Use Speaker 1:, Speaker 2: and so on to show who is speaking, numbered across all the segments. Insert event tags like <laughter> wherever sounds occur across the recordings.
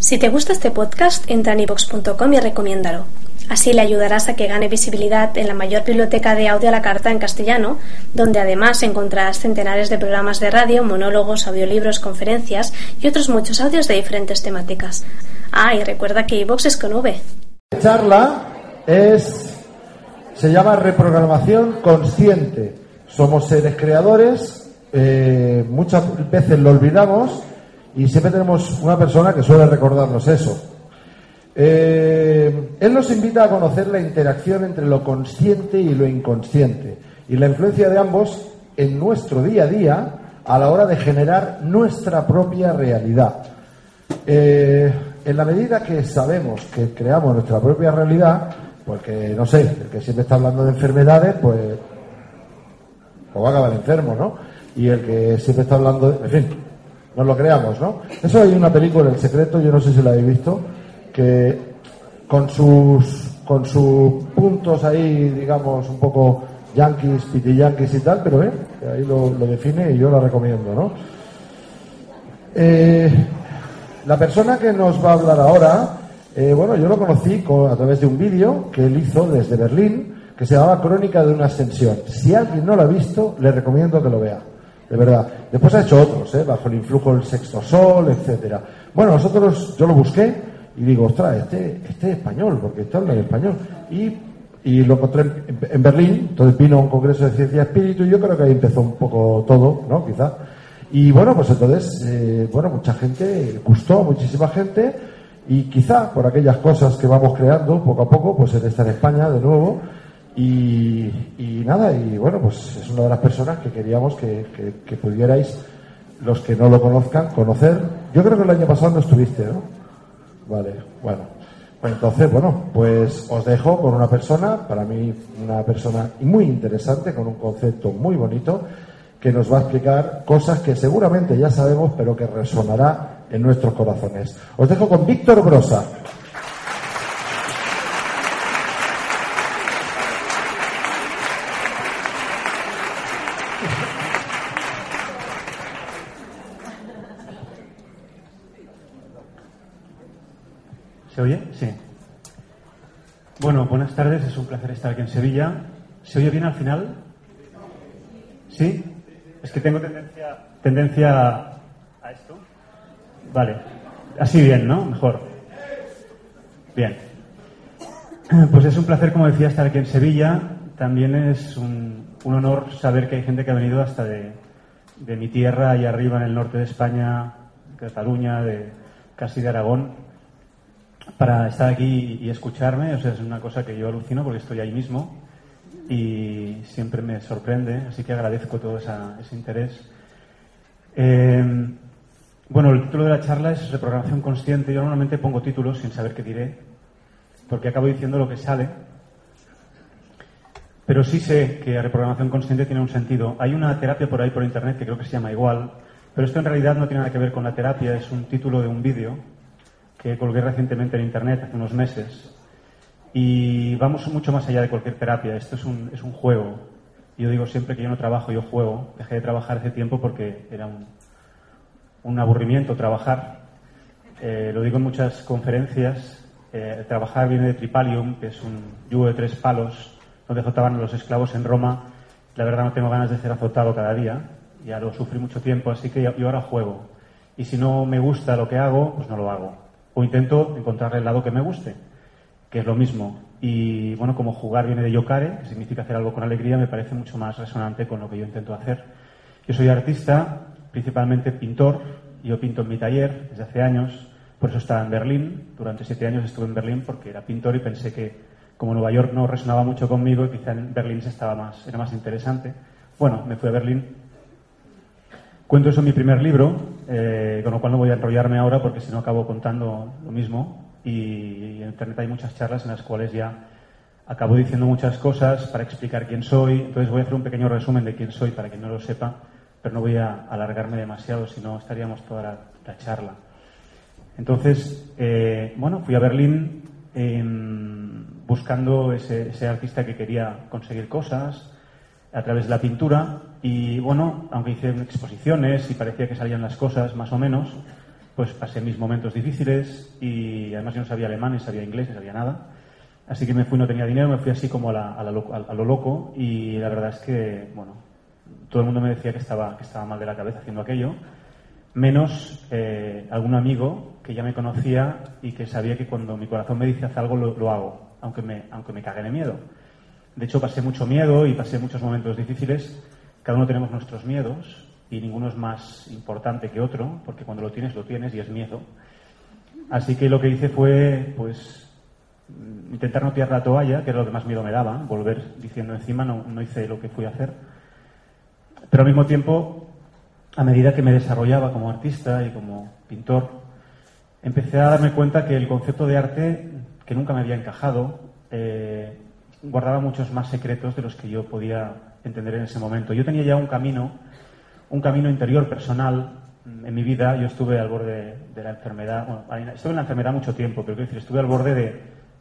Speaker 1: Si te gusta este podcast, entra en ivox.com y recomiéndalo. Así le ayudarás a que gane visibilidad en la mayor biblioteca de audio a la carta en castellano, donde además encontrarás centenares de programas de radio, monólogos, audiolibros, conferencias y otros muchos audios de diferentes temáticas. Ah, y recuerda que iVox es con V.
Speaker 2: La charla es, se llama reprogramación consciente. Somos seres creadores, eh, muchas veces lo olvidamos y siempre tenemos una persona que suele recordarnos eso. Eh, él nos invita a conocer la interacción entre lo consciente y lo inconsciente y la influencia de ambos en nuestro día a día a la hora de generar nuestra propia realidad. Eh, en la medida que sabemos que creamos nuestra propia realidad, porque no sé, el que siempre está hablando de enfermedades, pues, pues va a acabar enfermo, ¿no? Y el que siempre está hablando de. En fin, nos lo creamos, ¿no? Eso hay una película, El Secreto, yo no sé si la habéis visto, que con sus, con sus puntos ahí, digamos, un poco yankees, piti yankees y tal, pero eh, ahí lo, define y yo la recomiendo, ¿no? Eh, la persona que nos va a hablar ahora, eh, bueno, yo lo conocí con- a través de un vídeo que él hizo desde Berlín, que se llamaba Crónica de una ascensión. Si alguien no lo ha visto, le recomiendo que lo vea. De verdad. Después ha hecho otros, ¿eh? bajo el influjo del sexto sol, etcétera. Bueno, nosotros, yo lo busqué y digo, ostras, este, este es español, porque este habla en español. Y, y lo encontré en, en Berlín, entonces vino a un congreso de ciencia y espíritu y yo creo que ahí empezó un poco todo, ¿no? Quizá. Y bueno, pues entonces, eh, bueno, mucha gente, gustó, muchísima gente, y quizá por aquellas cosas que vamos creando poco a poco, pues él está en España de nuevo, y, nada, y bueno, pues es una de las personas que queríamos que, que- que pudierais, los que no lo conozcan, conocer. Yo creo que el año pasado no estuviste, ¿no? Vale, bueno. Pues entonces, bueno, pues os dejo con una persona, para mí una persona muy interesante, con un concepto muy bonito, que nos va a explicar cosas que seguramente ya sabemos, pero que resonará en nuestros corazones. Os dejo con Víctor Brosa.
Speaker 3: ¿Se oye? Sí. Bueno, buenas tardes, es un placer estar aquí en Sevilla. ¿Se oye bien al final? ¿Sí? Es que tengo tendencia, tendencia a esto. Vale. Así bien, ¿no? Mejor. Bien. <clears throat> Pues es un placer, como decía, estar aquí en Sevilla. También es un, honor saber que hay gente que ha venido hasta de, de mi tierra, allá arriba en el norte de España, Cataluña, de casi de Aragón, para estar aquí y escucharme. O sea, es una cosa que yo alucino porque estoy ahí mismo y siempre me sorprende, así que agradezco todo esa- ese interés. Eh, bueno, el título de la charla es Reprogramación Consciente. Yo normalmente pongo títulos sin saber qué diré, porque acabo diciendo lo que sale. Pero sí sé que reprogramación consciente tiene un sentido. Hay una terapia por ahí por internet que creo que se llama igual, pero esto en realidad no tiene nada que ver con la terapia, es un título de un vídeo que colgué recientemente en internet hace unos meses. Y vamos mucho más allá de cualquier terapia, esto es un, es un juego. Yo digo siempre que yo no trabajo, yo juego. Dejé de trabajar hace tiempo porque era un, un aburrimiento trabajar. Eh, lo digo en muchas conferencias. Eh, trabajar viene de tripalium, que es un yugo de tres palos, donde azotaban a los esclavos en Roma. La verdad no tengo ganas de ser azotado cada día. Ya lo sufrí mucho tiempo, así que yo ahora juego. Y si no me gusta lo que hago, pues no lo hago. O intento encontrar el lado que me guste, que es lo mismo. Y bueno, como jugar viene de yokare, que significa hacer algo con alegría, me parece mucho más resonante con lo que yo intento hacer. Yo soy artista, principalmente pintor. Yo pinto en mi taller desde hace años, por eso estaba en Berlín. Durante siete años estuve en Berlín porque era pintor y pensé que como Nueva York no resonaba mucho conmigo y quizá en Berlín se estaba más, era más interesante. Bueno, me fui a Berlín. Cuento eso en mi primer libro, eh, con lo cual no voy a enrollarme ahora porque si no acabo contando lo mismo. Y en Internet hay muchas charlas en las cuales ya acabo diciendo muchas cosas para explicar quién soy. Entonces voy a hacer un pequeño resumen de quién soy para quien no lo sepa, pero no voy a alargarme demasiado, si no estaríamos toda la, charla. Entonces, eh, bueno, fui a Berlín buscando ese, ese artista que quería conseguir cosas a través de la pintura y bueno, aunque hice exposiciones y parecía que salían las cosas más o menos, pues pasé mis momentos difíciles y además yo no sabía alemán, ni sabía inglés, ni sabía nada. Así que me fui, no tenía dinero, me fui así como a, lo loco y la verdad es que, bueno, todo el mundo me decía que estaba, que estaba mal de la cabeza haciendo aquello, menos eh, algún amigo que ya me conocía y que sabía que cuando mi corazón me dice haz algo lo, hago, aunque me, aunque me cague de miedo. De hecho, pasé mucho miedo y pasé muchos momentos difíciles. Cada uno tenemos nuestros miedos y ninguno es más importante que otro, porque cuando lo tienes, lo tienes y es miedo. Así que lo que hice fue, pues, intentar no tirar la toalla, que era lo que más miedo me daba, volver diciendo encima, no, no hice lo que fui a hacer. Pero al mismo tiempo, a medida que me desarrollaba como artista y como pintor, empecé a darme cuenta que el concepto de arte, que nunca me había encajado, eh, guardaba muchos más secretos de los que yo podía entender en ese momento. Yo tenía ya un camino, un camino interior personal en mi vida. Yo estuve al borde de la enfermedad, bueno, estuve en la enfermedad mucho tiempo, pero quiero decir, estuve al borde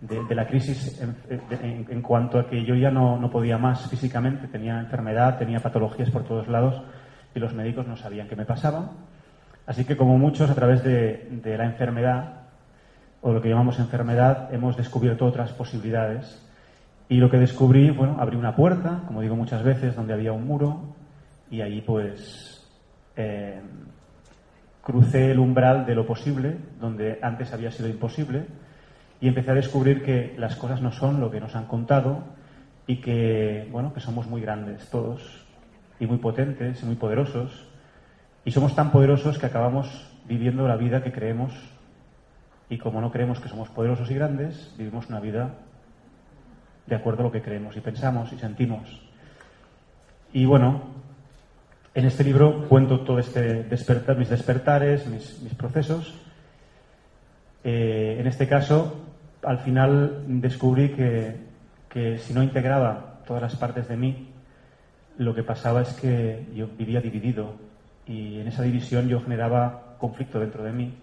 Speaker 3: de, la crisis en, cuanto a que yo ya no, podía más físicamente, tenía enfermedad, tenía patologías por todos lados y los médicos no sabían qué me pasaba. Así que como muchos, a través de la enfermedad, o lo que llamamos enfermedad, hemos descubierto otras posibilidades y lo que descubrí, bueno, abrí una puerta, como digo muchas veces, donde había un muro y ahí pues eh, crucé el umbral de lo posible, donde antes había sido imposible, y empecé a descubrir que las cosas no son lo que nos han contado y que, bueno, que somos muy grandes todos y muy potentes y muy poderosos. Y somos tan poderosos que acabamos viviendo la vida que creemos y como no creemos que somos poderosos y grandes, vivimos una vida de acuerdo a lo que creemos y pensamos y sentimos. Y bueno, en este libro cuento todo este despertar, mis despertares, mis, procesos. Eh, en este caso, al final descubrí que, que si no integraba todas las partes de mí, lo que pasaba es que yo vivía dividido y en esa división yo generaba conflicto dentro de mí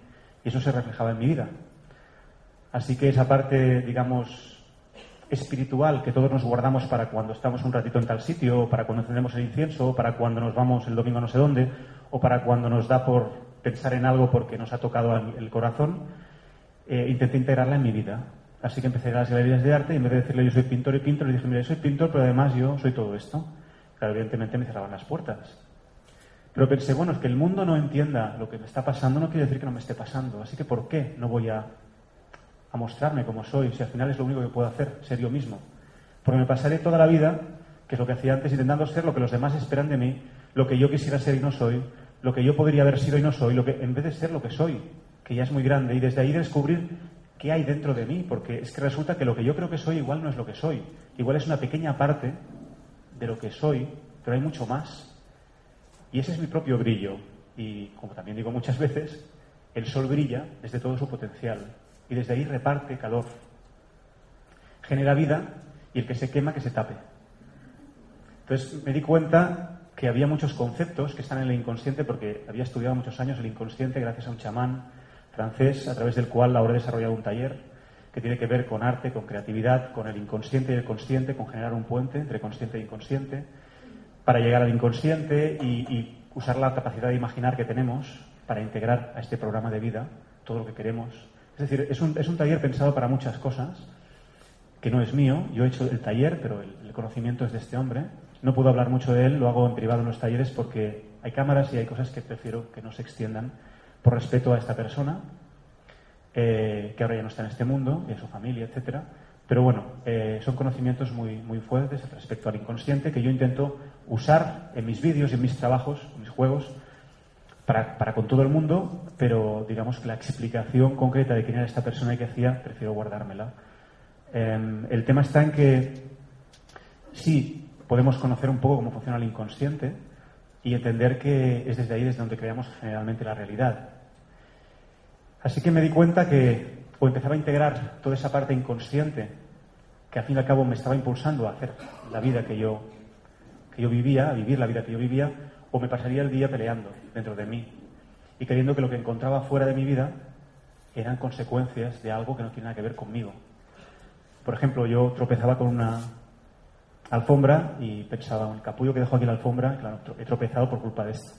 Speaker 3: y eso se reflejaba en mi vida. Así que esa parte, digamos, espiritual que todos nos guardamos para cuando estamos un ratito en tal sitio, o para cuando encendemos el incienso, o para cuando nos vamos el domingo no sé dónde, o para cuando nos da por pensar en algo porque nos ha tocado el corazón, eh, intenté integrarla en mi vida. Así que empecé a las galerías de arte y en vez de decirle yo soy pintor y pintor, le dije, mira, yo soy pintor, pero además yo soy todo esto. Claro, evidentemente me cerraban las puertas. Pero pensé, bueno, es que el mundo no entienda lo que me está pasando, no quiere decir que no me esté pasando. Así que, ¿por qué no voy a a mostrarme como soy, si al final es lo único que puedo hacer, ser yo mismo. Porque me pasaré toda la vida, que es lo que hacía antes, intentando ser lo que los demás esperan de mí, lo que yo quisiera ser y no soy, lo que yo podría haber sido y no soy, lo que, en vez de ser lo que soy, que ya es muy grande, y desde ahí descubrir qué hay dentro de mí, porque es que resulta que lo que yo creo que soy igual no es lo que soy, igual es una pequeña parte de lo que soy, pero hay mucho más. Y ese es mi propio brillo. Y como también digo muchas veces, el sol brilla desde todo su potencial y desde ahí reparte calor. Genera vida y el que se quema que se tape. Entonces me di cuenta que había muchos conceptos que están en el inconsciente porque había estudiado muchos años el inconsciente gracias a un chamán francés a través del cual ahora he desarrollado un taller que tiene que ver con arte, con creatividad, con el inconsciente y el consciente, con generar un puente entre consciente e inconsciente, para llegar al inconsciente y, y usar la capacidad de imaginar que tenemos para integrar a este programa de vida todo lo que queremos es decir, es un, es un taller pensado para muchas cosas, que no es mío. Yo he hecho el taller, pero el, conocimiento es de este hombre. No puedo hablar mucho de él, lo hago en privado en los talleres porque hay cámaras y hay cosas que prefiero que no se extiendan por respeto a esta persona, eh, que ahora ya no está en este mundo, y a su familia, etcétera. Pero bueno, eh, son conocimientos muy, muy fuertes respecto al inconsciente que yo intento usar en mis vídeos en mis trabajos, en mis juegos, para, para, con todo el mundo, pero digamos que la explicación concreta de quién era esta persona y qué hacía, prefiero guardármela. Em, el tema está en que sí, podemos conocer un poco cómo funciona el inconsciente, y entender que es desde ahí desde donde creamos generalmente la realidad. Así que me di cuenta que o empezaba a integrar toda esa parte inconsciente que al fin y al cabo me estaba impulsando a hacer la vida que yo, que yo vivía, a vivir la vida que yo vivía, o me pasaría el día peleando dentro de mí y creyendo que lo que encontraba fuera de mi vida eran consecuencias de algo que no tiene nada que ver conmigo. Por ejemplo, yo tropezaba con una alfombra y pensaba, un capullo que dejo aquí la alfombra, claro, he tropezado por culpa de esto.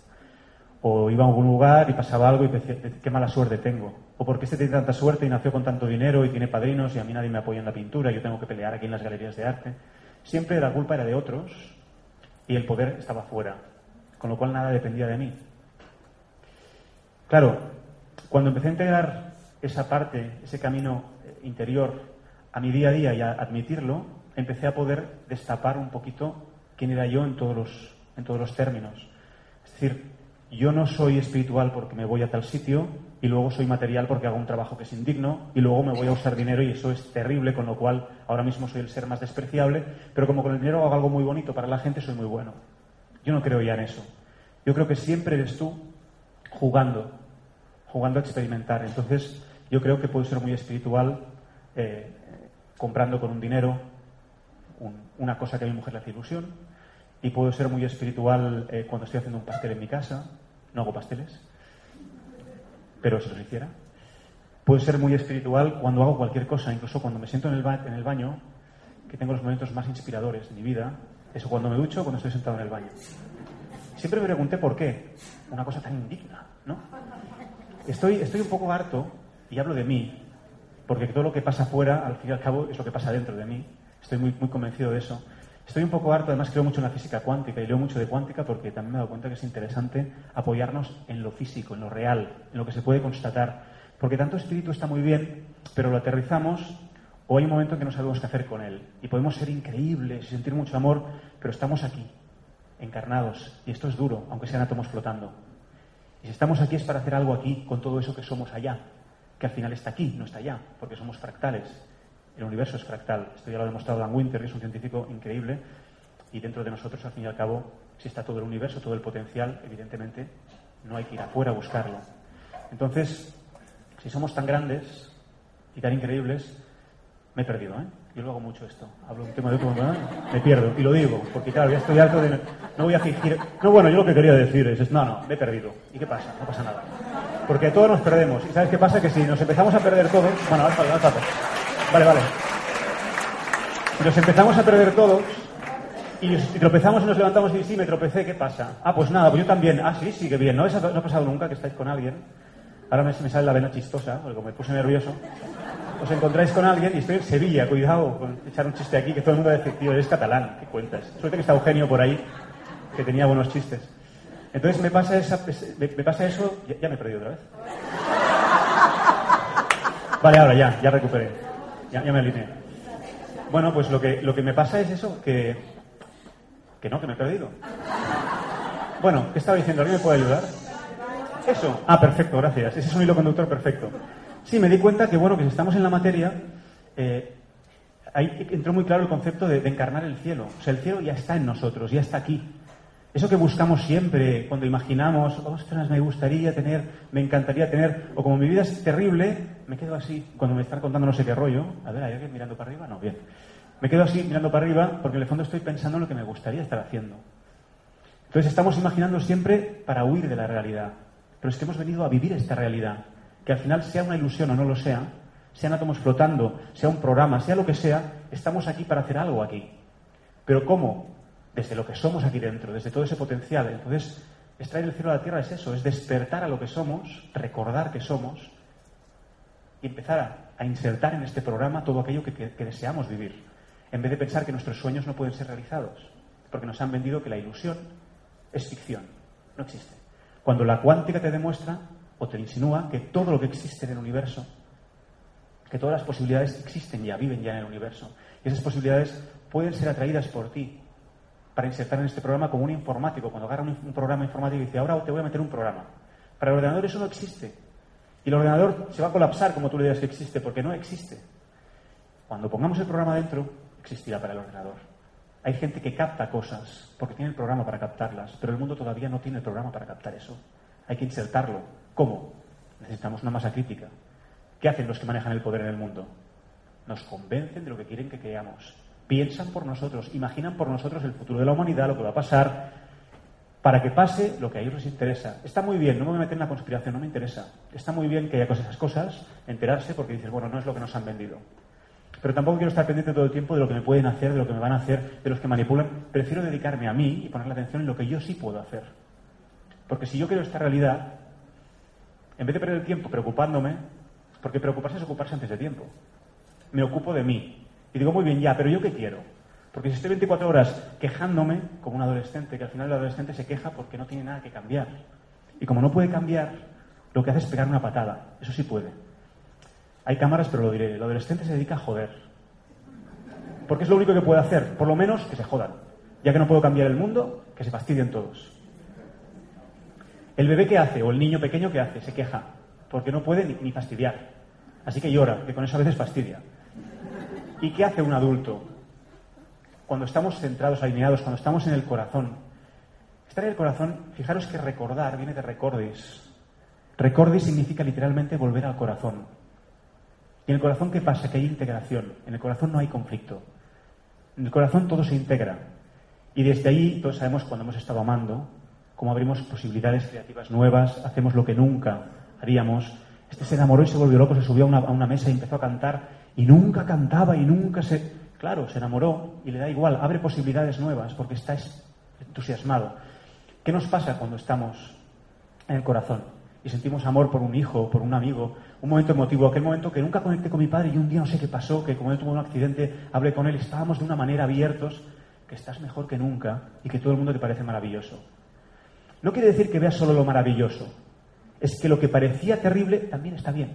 Speaker 3: O iba a algún lugar y pasaba algo y decía, qué mala suerte tengo. O porque este tiene tanta suerte y nació con tanto dinero y tiene padrinos y a mí nadie me apoya en la pintura, yo tengo que pelear aquí en las galerías de arte. Siempre la culpa era de otros y el poder estaba fuera con lo cual nada dependía de mí. Claro, cuando empecé a integrar esa parte, ese camino eh, interior a mi día a día y a admitirlo, empecé a poder destapar un poquito quién era yo en todos los, en todos los términos. Es decir, yo no soy espiritual porque me voy a tal sitio y luego soy material porque hago un trabajo que es indigno y luego me voy a usar dinero y eso es terrible, con lo cual ahora mismo soy el ser más despreciable, pero como con el dinero hago algo muy bonito para la gente, soy muy bueno. Yo no creo ya en eso. Yo creo que siempre eres tú jugando, jugando a experimentar. Entonces, yo creo que puedo ser muy espiritual eh, comprando con un dinero una cosa que a mi mujer le hace ilusión. Y puedo ser muy espiritual eh, cuando estoy haciendo un pastel en mi casa. No hago pasteles, pero si los hiciera. Puedo ser muy espiritual cuando hago cualquier cosa, incluso cuando me siento en el, en el baño, que tengo los momentos más inspiradores de mi vida. Eso cuando me ducho, cuando estoy sentado en el baño. Siempre me pregunté por qué. Una cosa tan indigna, ¿no? Estoy, estoy un poco harto, y hablo de mí, porque todo lo que pasa afuera, al fin y al cabo, es lo que pasa dentro de mí. Estoy muy, muy convencido de eso. Estoy un poco harto, además creo mucho en la física cuántica y leo mucho de cuántica porque también me he dado cuenta que es interesante apoyarnos en lo físico, en lo real, en lo que se puede constatar. Porque tanto espíritu está muy bien, pero lo aterrizamos o hay un momento en que no sabemos qué hacer con él. Y podemos ser increíbles y sentir mucho amor, pero estamos aquí, encarnados, y esto es duro, aunque sean átomos flotando. Y si estamos aquí es para hacer algo aquí con todo eso que somos allá, que al final está aquí, no está allá, porque somos fractales. El universo es fractal. Esto ya lo ha demostrado Dan Winter, que es un científico increíble, y dentro de nosotros, al fin y al cabo, si está todo el universo, todo el potencial, evidentemente no hay que ir afuera a buscarlo. Entonces, si somos tan grandes y tan increíbles, me he perdido, ¿eh? Yo lo hago mucho esto. Hablo un tema de otro, me pierdo. Y lo digo, porque claro, ya estoy harto de... No voy a fingir... No, bueno, yo lo que quería decir es, no, no, me he perdido. ¿Y qué pasa? No pasa nada. Porque todos nos perdemos. ¿Y sabes qué pasa? Que si nos empezamos a perder todos... Bueno, vale, vale, vale. Vale, vale. Nos empezamos a perder todos y, tropezamos y nos levantamos y sí, me tropecé, ¿qué pasa? Ah, pues nada, pues yo también. Ah, sí, sí, qué bien. ¿No, no ha pasado nunca que estáis con alguien? Ahora me, me sale la vena chistosa, porque me puse nervioso os encontráis con alguien y estoy en Sevilla, cuidado con echar un chiste aquí, que todo el mundo va a eres catalán, ¿qué cuentas? Suerte que está Eugenio por ahí, que tenía buenos chistes. Entonces me pasa, esa, me, pasa eso, ya, me he perdido otra vez. Vale, ahora ya, ya recuperé, ya, me alineé. Bueno, pues lo que, lo que me pasa es eso, que, que no, que me he perdido. Bueno, ¿qué estaba diciendo? ¿Alguien me puede ayudar? Eso. Ah, perfecto, gracias. Ese es un hilo conductor perfecto. Sí, me di cuenta que, bueno, que si estamos en la materia, eh, ahí entró muy claro el concepto de, encarnar el cielo. O sea, el cielo ya está en nosotros, ya está aquí. Eso que buscamos siempre cuando imaginamos, ostras, me gustaría tener, me encantaría tener, o como mi vida es terrible, me quedo así cuando me están contando no sé qué rollo. A ver, ¿hay alguien mirando para arriba? No, bien. Me quedo así mirando para arriba porque en el fondo estoy pensando en lo que me gustaría estar haciendo. Entonces estamos imaginando siempre para huir de la realidad. Pero es que hemos venido a vivir esta realidad que al final sea una ilusión o no lo sea, sean átomos flotando, sea un programa, sea lo que sea, estamos aquí para hacer algo aquí. Pero ¿cómo? Desde lo que somos aquí dentro, desde todo ese potencial. Entonces, extraer el cielo a la tierra es eso, es despertar a lo que somos, recordar que somos y empezar a, insertar en este programa todo aquello que, que deseamos vivir, en vez de pensar que nuestros sueños no pueden ser realizados, porque nos han vendido que la ilusión es ficción, no existe. Cuando la cuántica te demuestra o te insinúa que todo lo que existe en el universo, que todas las posibilidades existen ya, viven ya en el universo. Y esas posibilidades pueden ser atraídas por ti para insertar en este programa como un informático. Cuando agarra un, programa informático y dice, ahora te voy a meter un programa. Para el ordenador eso no existe. Y el ordenador se va a colapsar como tú le digas que existe, porque no existe. Cuando pongamos el programa dentro, existirá para el ordenador. Hay gente que capta cosas porque tiene el programa para captarlas, pero el mundo todavía no tiene el programa para captar eso. Hay que insertarlo. ¿Cómo? Necesitamos una masa crítica. ¿Qué hacen los que manejan el poder en el mundo? Nos convencen de lo que quieren que creamos. Piensan por nosotros, imaginan por nosotros el futuro de la humanidad, lo que va a pasar, para que pase lo que a ellos les interesa. Está muy bien, no me voy a meter en la conspiración, no me interesa. Está muy bien que haya cosas, esas cosas, enterarse porque dices, bueno, no es lo que nos han vendido. Pero tampoco quiero estar pendiente todo el tiempo de lo que me pueden hacer, de lo que me van a hacer, de los que manipulan. Prefiero dedicarme a mí y poner la atención en lo que yo sí puedo hacer. Porque si yo quiero esta realidad, en vez de perder el tiempo preocupándome, porque preocuparse es ocuparse antes de tiempo, me ocupo de mí. Y digo, muy bien, ya, pero ¿yo qué quiero? Porque si estoy 24 horas quejándome, como un adolescente, que al final el adolescente se queja porque no tiene nada que cambiar. Y como no puede cambiar, lo que hace es pegar una patada. Eso sí puede. Hay cámaras, pero lo diré. El adolescente se dedica a joder. Porque es lo único que puede hacer. Por lo menos que se jodan. Ya que no puedo cambiar el mundo, que se fastidien todos. El bebé que hace, o el niño pequeño que hace, se queja. Porque no puede ni, fastidiar. Así que llora, que con eso a veces fastidia. ¿Y qué hace un adulto? Cuando estamos centrados, alineados, cuando estamos en el corazón. Estar en el corazón, fijaros que recordar viene de recordis. Recordis significa literalmente volver al corazón. ¿Y en el corazón qué pasa? Que hay integración. En el corazón no hay conflicto. En el corazón todo se integra. Y desde ahí todos sabemos cuando hemos estado amando, cómo abrimos posibilidades creativas nuevas, hacemos lo que nunca haríamos. Este se enamoró y se volvió loco, se subió a una, mesa y empezó a cantar y nunca cantaba y nunca se... Claro, se enamoró y le da igual, abre posibilidades nuevas porque está entusiasmado. ¿Qué nos pasa cuando estamos en el corazón y sentimos amor por un hijo, por un amigo, un momento emotivo, aquel momento que nunca conecté con mi padre y un día no sé qué pasó, que como él tuvo un accidente, hablé con él, estábamos de una manera abiertos, que estás mejor que nunca y que todo el mundo te parece maravilloso. No quiere decir que veas solo lo maravilloso, es que lo que parecía terrible también está bien.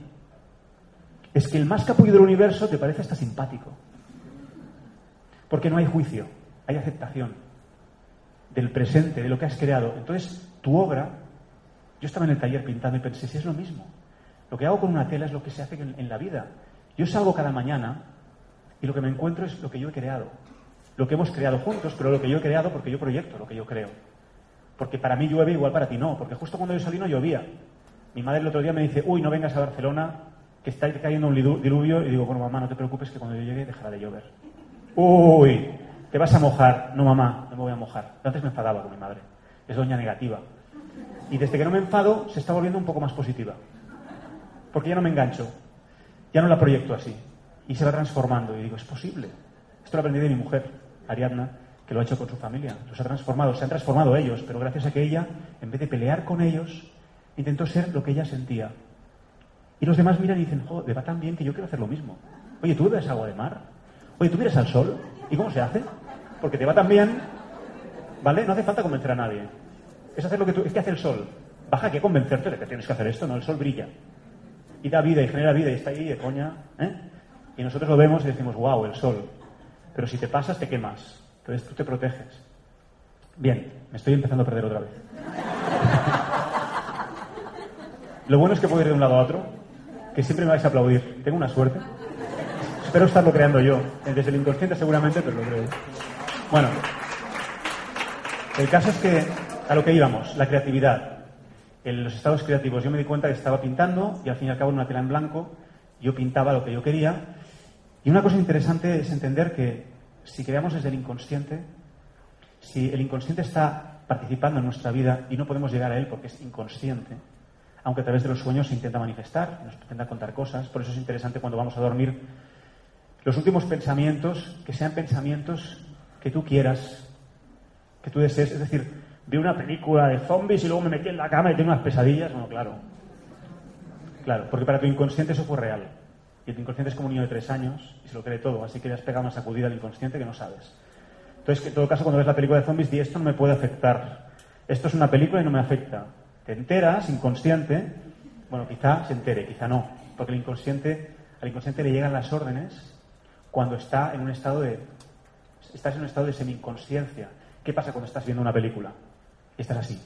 Speaker 3: Es que el más capullo del universo te parece hasta simpático. Porque no hay juicio, hay aceptación del presente, de lo que has creado. Entonces, tu obra, yo estaba en el taller pintando y pensé, si es lo mismo. Lo que hago con una tela es lo que se hace en, en la vida. Yo salgo cada mañana y lo que me encuentro es lo que yo he creado. Lo que hemos creado juntos, pero lo que yo he creado porque yo proyecto lo que yo creo. Porque para mí llueve igual para ti no, porque justo cuando yo salí no llovía. Mi madre el otro día me dice, uy, no vengas a Barcelona, que está cayendo un diluvio, y digo, bueno, mamá, no te preocupes que cuando yo llegue dejará de llover. Uy, te vas a mojar. No, mamá, no me voy a mojar. Antes me enfadaba con mi madre. Es doña negativa. Y desde que no me enfado, se está volviendo un poco más positiva. Porque ya no me engancho. Ya no la proyecto así. Y se va transformando. Y digo, es posible. Esto lo aprendí de mi mujer, Ariadna, que lo ha hecho con su familia. Los ha transformado. Se han transformado ellos. Pero gracias a que ella, en vez de pelear con ellos, intentó ser lo que ella sentía. Y los demás miran y dicen, joder, va tan bien que yo quiero hacer lo mismo. Oye, ¿tú bebes agua de mar? Oye, ¿tú miras al sol? ¿Y cómo se hace? Porque te va tan bien, ¿vale? No hace falta convencer a nadie. Es hacer lo que tú... Es que hace el sol. Baja que convencerte de que tienes que hacer esto, ¿no? El sol brilla. Y da vida y genera vida y está ahí de coña, ¿eh? Y nosotros lo vemos y decimos, wow, el sol. Pero si te pasas, te quemas. Entonces tú te proteges. Bien, me estoy empezando a perder otra vez. Lo bueno es que puedo ir de un lado a otro, que siempre me vais a aplaudir. Tengo una suerte. Espero estarlo creando yo. Desde el inconsciente seguramente, pero lo creo. Bueno, el caso es que a lo que íbamos, la creatividad. Los estados creativos yo me di cuenta que estaba pintando y al fin y al cabo en una tela en blanco yo pintaba lo que yo quería. Y una cosa interesante es entender que si creamos desde el inconsciente, si el inconsciente está participando en nuestra vida y no podemos llegar a él porque es inconsciente, aunque a través de los sueños se intenta manifestar, nos intenta contar cosas. Por eso es interesante cuando vamos a dormir los últimos pensamientos, que sean pensamientos que tú quieras, que tú desees. Es decir, vi una película de zombies y luego me metí en la cama y tengo unas pesadillas. Bueno, claro. Claro, porque para tu inconsciente eso fue real. Tu inconsciente es como un niño de tres años y se lo cree todo, así que le has pegado una sacudida al inconsciente que no sabes. Entonces, en todo caso, cuando ves la película de zombies, di esto no me puede afectar. Esto es una película y no me afecta te enteras, inconsciente, bueno, quizá se entere, quizá no, porque el inconsciente, al inconsciente le llegan las órdenes cuando está en un estado de, estás en un estado de semi-inconsciencia. ¿Qué pasa cuando estás viendo una película? Y estás así.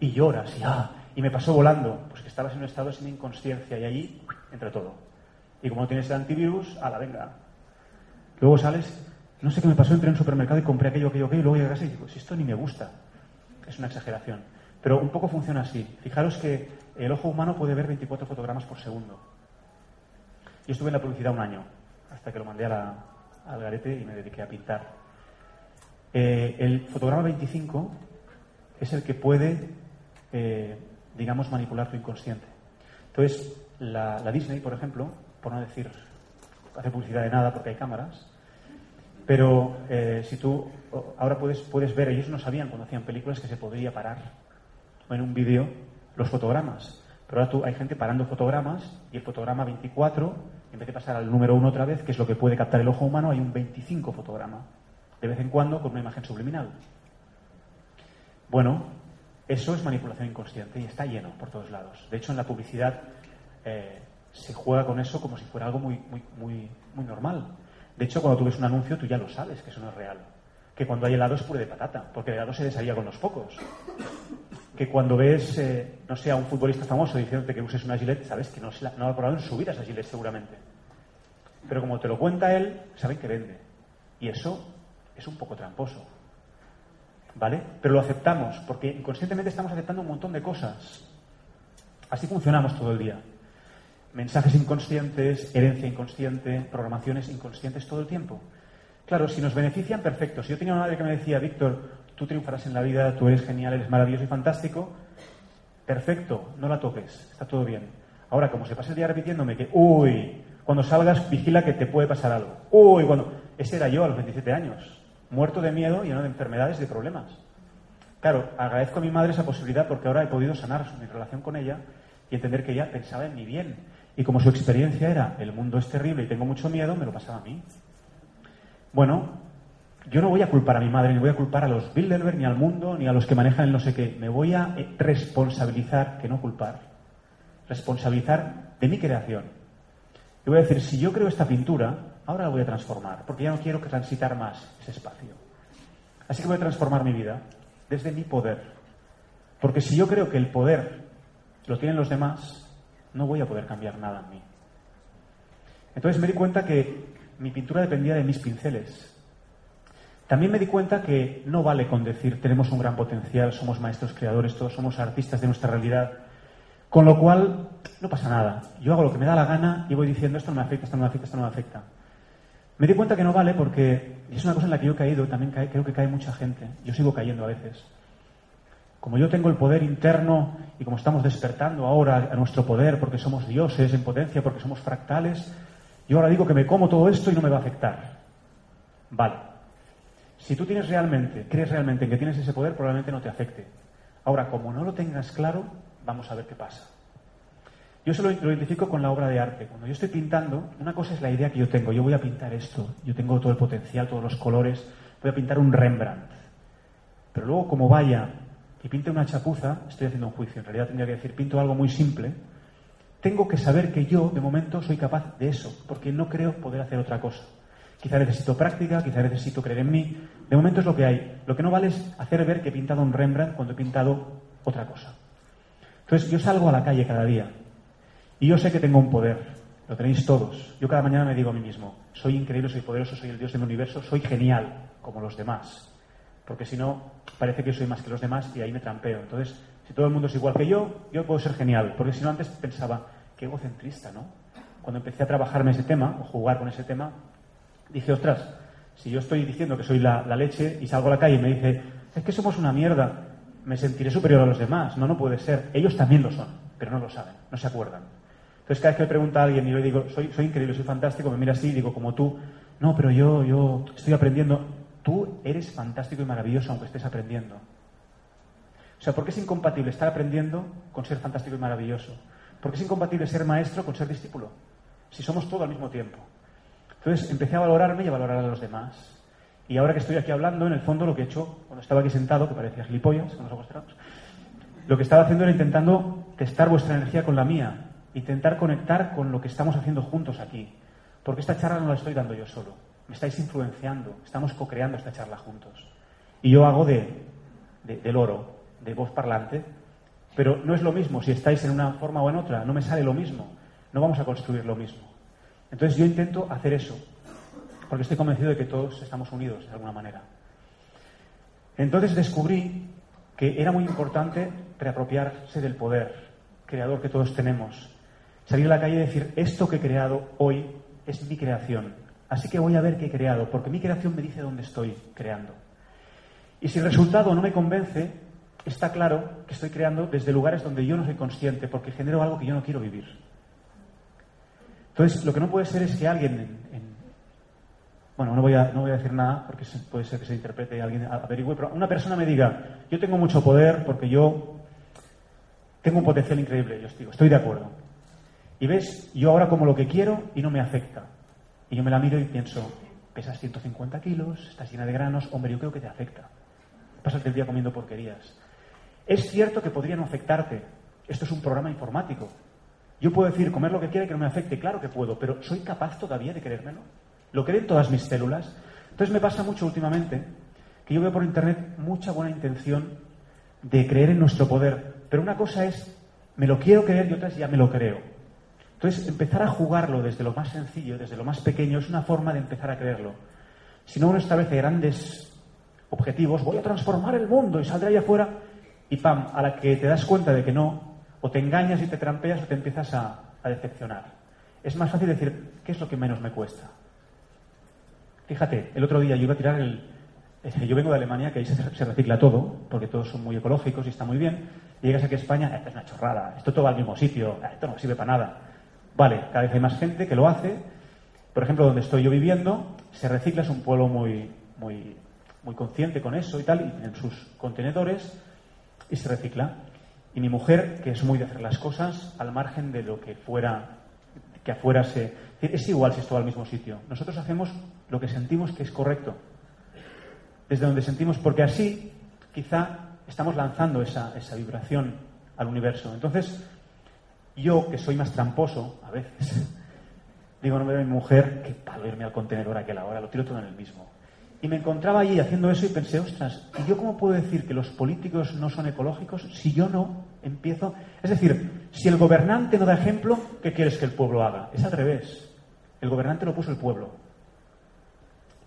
Speaker 3: Y lloras, y ah, y me pasó volando. Pues que estabas en un estado de semi-inconsciencia y allí entra todo. Y como no tienes el antivirus, a la venga. Luego sales no sé qué me pasó, entré en un supermercado y compré aquello, aquello, aquello, y luego llegué a casa y digo, si esto ni me gusta. Es una exageración. Pero un poco funciona así. Fijaros que el ojo humano puede ver 24 fotogramas por segundo. Yo estuve en la publicidad un año, hasta que lo mandé al garete y me dediqué a pintar. Eh, el fotograma 25 es el que puede, eh, digamos, manipular tu inconsciente. Entonces, la, Disney, por ejemplo, por no decir hace publicidad de nada porque hay cámaras, pero eh, si tú ahora puedes, puedes ver, ellos no sabían cuando hacían películas que se podría parar en un vídeo los fotogramas. Pero ahora hay gente parando fotogramas y el fotograma 24, en vez de pasar al número 1 otra vez, que es lo que puede captar el ojo humano, hay un 25 fotograma. De vez en cuando con una imagen subliminal. Bueno, eso es manipulación inconsciente y está lleno por todos lados. De hecho, en la publicidad eh, se juega con eso como si fuera algo muy, muy, muy, muy normal. De hecho, cuando tú ves un anuncio, tú ya lo sabes que eso no es real. Que cuando hay helado es puré de patata, porque el helado se desharía con los pocos. Que cuando ves, eh, no sé, a un futbolista famoso diciéndote que uses una gilet, sabes que no, ha probado en su vida esa gilet seguramente. Pero como te lo cuenta él, saben que vende. Y eso es un poco tramposo. ¿Vale? Pero lo aceptamos, porque inconscientemente estamos aceptando un montón de cosas. Así funcionamos todo el día. Mensajes inconscientes, herencia inconsciente, programaciones inconscientes todo el tiempo. Claro, si nos benefician, perfecto. Si yo tenía una madre que me decía, Víctor, tú triunfarás en la vida, tú eres genial, eres maravilloso y fantástico, perfecto, no la toques, está todo bien. Ahora, como se pasa el día repitiéndome que, uy, cuando salgas, vigila que te puede pasar algo. Uy, cuando. Ese era yo a los 27 años muerto de miedo, lleno de enfermedades, de problemas. Claro, agradezco a mi madre esa posibilidad porque ahora he podido sanar mi relación con ella y entender que ella pensaba en mi bien. Y como su experiencia era el mundo es terrible y tengo mucho miedo, me lo pasaba a mí. Bueno, yo no voy a culpar a mi madre, ni voy a culpar a los Bilderberg, ni al mundo, ni a los que manejan el no sé qué. Me voy a eh, responsabilizar, que no culpar, responsabilizar de mi creación. Y voy a decir, si yo creo esta pintura, ahora la voy a transformar, porque ya no quiero transitar más ese espacio. Así que voy a transformar mi vida desde mi poder. Porque si yo creo que el poder lo tienen los demás, no voy a poder cambiar nada en mí. Entonces me di cuenta que mi pintura dependía de mis pinceles. También me di cuenta que no vale con decir tenemos un gran potencial, somos maestros creadores, todos somos artistas de nuestra realidad. Con lo cual, no pasa nada. Yo hago lo que me da la gana y voy diciendo esto no me afecta, esto no me afecta, esto no me afecta. Me di cuenta que no vale porque es una cosa en la que yo he caído, también creo que cae mucha gente. Yo sigo cayendo a veces. Como yo tengo el poder interno y como estamos despertando ahora a nuestro poder porque somos dioses en potencia, porque somos fractales, yo ahora digo que me como todo esto y no me va a afectar. Vale. Si tú tienes realmente, crees realmente en que tienes ese poder, probablemente no te afecte. Ahora, como no lo tengas claro, vamos a ver qué pasa. Yo se lo, identifico con la obra de arte. Cuando yo estoy pintando, una cosa es la idea que yo tengo. Yo voy a pintar esto. Yo tengo todo el potencial, todos los colores. Voy a pintar un Rembrandt. Pero luego, como vaya y pinte una chapuza, estoy haciendo un juicio. En realidad tendría que decir, pinto algo muy simple. Tengo que saber que yo, de momento, soy capaz de eso, porque no creo poder hacer otra cosa. Quizá necesito práctica, quizá necesito creer en mí. De momento es lo que hay. Lo que no vale es hacer ver que he pintado un Rembrandt cuando he pintado otra cosa. Entonces, yo salgo a la calle cada día y yo sé que tengo un poder, lo tenéis todos. Yo cada mañana me digo a mí mismo, soy increíble, soy poderoso, soy el Dios del universo, soy genial, como los demás. Porque si no, parece que soy más que los demás y ahí me trampeo. Entonces, si todo el mundo es igual que yo, yo puedo ser genial. Porque si no, antes pensaba, qué egocentrista, ¿no? Cuando empecé a trabajarme ese tema, o jugar con ese tema, dije, ostras, si yo estoy diciendo que soy la, la leche y salgo a la calle y me dice, es que somos una mierda, me sentiré superior a los demás. No, no puede ser. Ellos también lo son, pero no lo saben, no se acuerdan. Entonces, cada vez que me pregunta a alguien y le digo, soy, soy increíble, soy fantástico, me mira así y digo, como tú, no, pero yo, yo estoy aprendiendo. Tú eres fantástico y maravilloso aunque estés aprendiendo. O sea, ¿por qué es incompatible estar aprendiendo con ser fantástico y maravilloso? ¿Por qué es incompatible ser maestro con ser discípulo? Si somos todo al mismo tiempo. Entonces empecé a valorarme y a valorar a los demás. Y ahora que estoy aquí hablando, en el fondo lo que he hecho, cuando estaba aquí sentado, que parecía gilipollas, con los ojos cerrados, lo que estaba haciendo era intentando testar vuestra energía con la mía intentar conectar con lo que estamos haciendo juntos aquí. Porque esta charla no la estoy dando yo solo. Estáis influenciando. Estamos co-creando esta charla juntos. Y yo hago de, del oro, de voz parlante. Pero no es lo mismo si estáis en una forma o en otra. No me sale lo mismo. No vamos a construir lo mismo. Entonces yo intento hacer eso. porque estoy convencido de que todos estamos unidos de alguna manera. Entonces descubrí que era muy importante reapropiarse del poder creador que todos tenemos. Salir a la calle y decir, esto que he creado hoy es mi creación. Así que voy a ver qué he creado, porque mi creación me dice dónde estoy creando. Y si el resultado no me convence, está claro que estoy creando desde lugares donde yo no soy consciente, porque genero algo que yo no quiero vivir. Entonces, lo que no puede ser es que alguien, bueno, no voy, a, no voy a decir nada porque puede ser que se interprete y alguien averigüe, pero una persona me diga, yo tengo mucho poder porque yo tengo un potencial increíble. Yo os digo, estoy de acuerdo. Y ves, yo ahora como lo que quiero y no me afecta. Y yo me la miro y pienso, pesas 150 kilos, estás llena de granos, hombre, yo creo que te afecta. Pasas el día comiendo porquerías. Es cierto que podría no afectarte. Esto es un programa informático. Yo puedo decir, comer lo que quiera que no me afecte. Claro que puedo, pero ¿soy capaz todavía de querérmelo? ¿Lo creen todas mis células? Entonces me pasa mucho últimamente que yo veo por internet mucha buena intención de creer en nuestro poder. Pero una cosa es, me lo quiero creer y otra es, ya me lo creo. Entonces, empezar a jugarlo desde lo más sencillo, desde lo más pequeño, es una forma de empezar a creerlo. Si no uno establece grandes objetivos, voy a transformar el mundo y saldré allá afuera, y pam, a la que te das cuenta de que no, o te engañas y te trampeas o te empiezas a, a decepcionar. Es más fácil decir, ¿qué es lo que menos me cuesta? Fíjate, el otro día yo iba a tirar el, <laughs> yo vengo de Alemania, que ahí se, recicla todo, porque todos son muy ecológicos y está muy bien. Y llegas aquí a España, esto es una chorrada, esto todo va al mismo sitio, esto no sirve para nada. Vale, cada vez hay más gente que lo hace. Por ejemplo, donde estoy yo viviendo, se recicla, es un pueblo muy, muy, muy consciente con eso y tal, y en sus contenedores, y se recicla. Y mi mujer, que es muy de hacer las cosas al margen de lo que fuera, que afuera se. Es igual si esto va al mismo sitio. Nosotros hacemos lo que sentimos que es correcto desde donde sentimos, porque así quizá estamos lanzando esa, esa vibración al universo. Entonces, yo, que soy más tramposo a veces, <laughs> digo, no me mi mujer, que palo irme al contenedor a aquel hora, lo tiro todo en el mismo. Y me encontraba allí haciendo eso y pensé, ostras, ¿y yo cómo puedo decir que los políticos no son ecológicos si yo no empiezo? Es decir, si el gobernante no da ejemplo, ¿qué quieres que el pueblo haga? Es al revés. El gobernante lo puso el pueblo.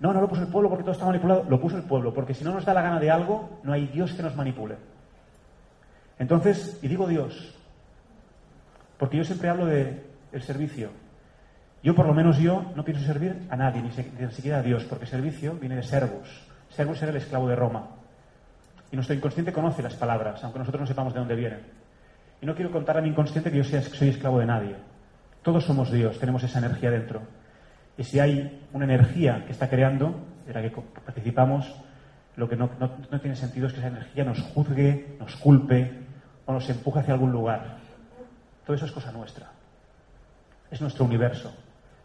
Speaker 3: No, no lo puso el pueblo porque todo está manipulado, lo puso el pueblo, porque si no nos da la gana de algo, no hay Dios que nos manipule. Entonces, y digo Dios, porque yo siempre hablo del servicio. Yo, por lo menos yo, no pienso servir a nadie, ni, siquiera a Dios, porque servicio viene de servus. Servus era el esclavo de Roma. Y nuestro inconsciente conoce las palabras, aunque nosotros no sepamos de dónde vienen. Y no quiero contar a mi inconsciente que yo soy esclavo de nadie. Todos somos Dios, tenemos esa energía dentro. Y si hay una energía que está creando, de la que participamos, lo que no, tiene sentido es que esa energía nos juzgue, nos culpe o nos empuje hacia algún lugar. Todo eso es cosa nuestra. Es nuestro universo,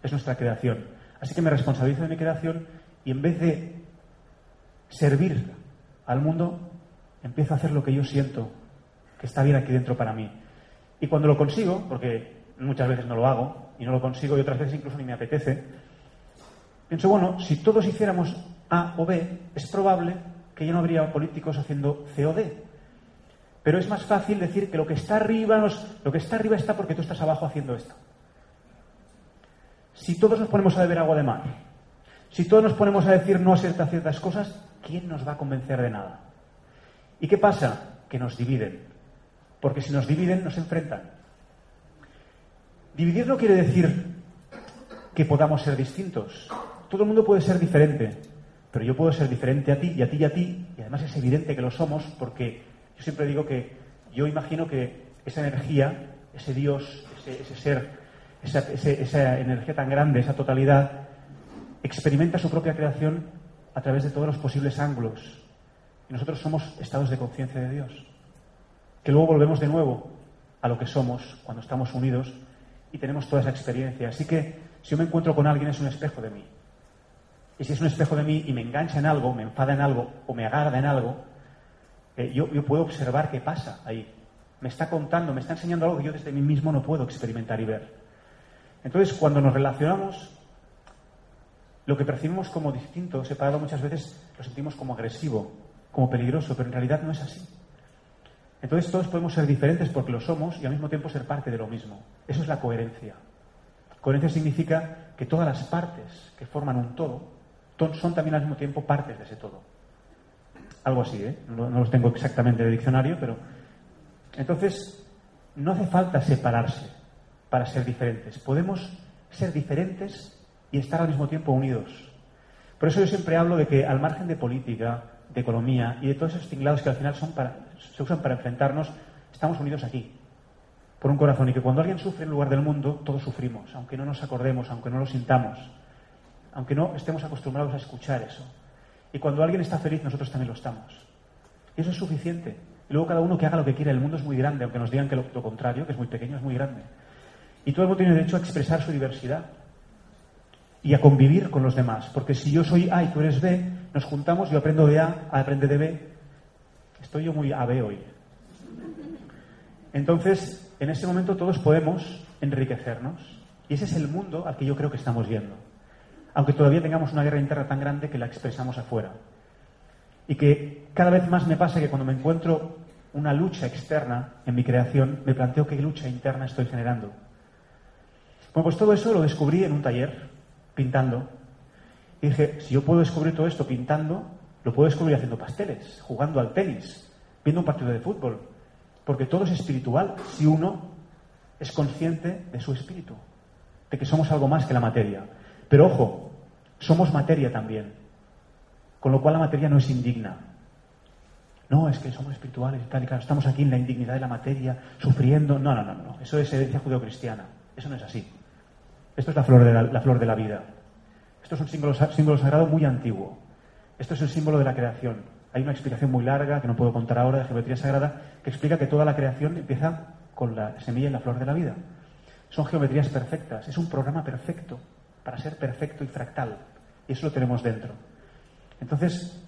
Speaker 3: es nuestra creación. Así que me responsabilizo de mi creación y en vez de servir al mundo, empiezo a hacer lo que yo siento que está bien aquí dentro para mí. Y cuando lo consigo, porque muchas veces no lo hago y no lo consigo y otras veces incluso ni me apetece, pienso, bueno, si todos hiciéramos A o B, es probable que ya no habría políticos haciendo C o D. Pero es más fácil decir que lo que está arriba, lo que está arriba está porque tú estás abajo haciendo esto. Si todos nos ponemos a beber agua de mar, si todos nos ponemos a decir no a ciertas, ciertas cosas, ¿quién nos va a convencer de nada? ¿Y qué pasa? Que nos dividen. Porque si nos dividen, nos enfrentan. Dividir no quiere decir que podamos ser distintos. Todo el mundo puede ser diferente, pero yo puedo ser diferente a ti y a ti y a ti, y además es evidente que lo somos porque yo siempre digo que yo imagino que esa energía, ese Dios, ese, ser, esa, esa energía tan grande, esa totalidad, experimenta su propia creación a través de todos los posibles ángulos. Y nosotros somos estados de conciencia de Dios, que luego volvemos de nuevo a lo que somos cuando estamos unidos y tenemos toda esa experiencia. Así que si yo me encuentro con alguien es un espejo de mí. Y si es un espejo de mí y me engancha en algo, me enfada en algo o me agarra en algo, eh, yo, yo puedo observar qué pasa ahí. Me está contando, me está enseñando algo que yo desde mí mismo no puedo experimentar y ver. Entonces, cuando nos relacionamos, lo que percibimos como distinto, separado, muchas veces lo sentimos como agresivo, como peligroso, pero en realidad no es así. Entonces todos podemos ser diferentes porque lo somos y al mismo tiempo ser parte de lo mismo. Eso es la coherencia. Coherencia significa que todas las partes que forman un todo son también al mismo tiempo partes de ese todo. Algo así, ¿eh? No, los tengo exactamente de diccionario, pero... Entonces, no hace falta separarse para ser diferentes. Podemos ser diferentes y estar al mismo tiempo unidos. Por eso yo siempre hablo de que al margen de política, de economía y de todos esos tinglados que al final son para, se usan para enfrentarnos, estamos unidos aquí, por un corazón. Y que cuando alguien sufre en lugar del mundo, todos sufrimos, aunque no nos acordemos, aunque no lo sintamos, aunque no estemos acostumbrados a escuchar eso. Y cuando alguien está feliz, nosotros también lo estamos. Y eso es suficiente. Y luego cada uno que haga lo que quiera. El mundo es muy grande, aunque nos digan que lo, contrario, que es muy pequeño, es muy grande. Y todo el mundo tiene derecho a expresar su diversidad y a convivir con los demás. Porque si yo soy A y tú eres B, nos juntamos, yo aprendo de A, A aprende de B. Estoy yo muy AB hoy. Entonces, en ese momento todos podemos enriquecernos. Y ese es el mundo al que yo creo que estamos yendo. Aunque todavía tengamos una guerra interna tan grande que la expresamos afuera. Y que cada vez más me pasa que cuando me encuentro una lucha externa en mi creación, me planteo qué lucha interna estoy generando. Bueno, pues todo eso lo descubrí en un taller, pintando. Y dije, si yo puedo descubrir todo esto pintando, lo puedo descubrir haciendo pasteles, jugando al tenis, viendo un partido de fútbol. Porque todo es espiritual si uno es consciente de su espíritu, de que somos algo más que la materia. Pero ojo, somos materia también. Con lo cual la materia no es indigna. No, es que somos espirituales y tal y claro, estamos aquí en la indignidad de la materia, sufriendo. No, no, no, no. Eso es herencia judeocristiana. Eso no es así. Esto es la flor de la, la flor de la vida. Esto es un símbolo, símbolo sagrado muy antiguo. Esto es el símbolo de la creación. Hay una explicación muy larga que no puedo contar ahora de geometría sagrada que explica que toda la creación empieza con la semilla y la flor de la vida. Son geometrías perfectas. Es un programa perfecto para ser perfecto y fractal. Y eso lo tenemos dentro. Entonces,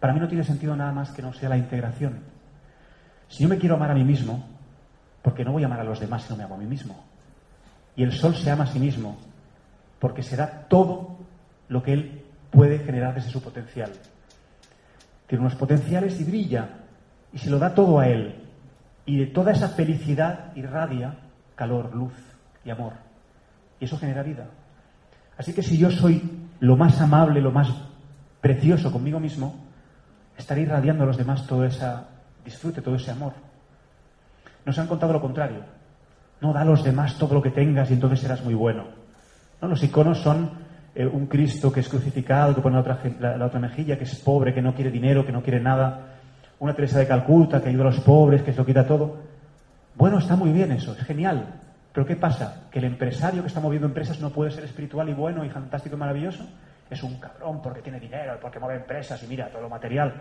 Speaker 3: para mí no tiene sentido nada más que no sea la integración. Si yo me quiero amar a mí mismo, porque no voy a amar a los demás si no me amo a mí mismo. Y el sol se ama a sí mismo, porque será todo lo que él puede generar desde su potencial. Tiene unos potenciales y brilla, y se lo da todo a él. Y de toda esa felicidad irradia calor, luz y amor. Y eso genera vida. Así que si yo soy lo más amable, lo más precioso conmigo mismo, estaré irradiando a los demás todo ese disfrute, todo ese amor. Nos han contado lo contrario. No, da a los demás todo lo que tengas y entonces serás muy bueno. No, los iconos son eh, un Cristo que es crucificado, que pone la otra, la, la otra mejilla, que es pobre, que no quiere dinero, que no quiere nada. Una Teresa de Calcuta que ayuda a los pobres, que se lo quita todo. Bueno, está muy bien eso, es genial. Pero ¿qué pasa? ¿Que el empresario que está moviendo empresas no puede ser espiritual y bueno y fantástico y maravilloso? Es un cabrón porque tiene dinero, porque mueve empresas y mira todo lo material.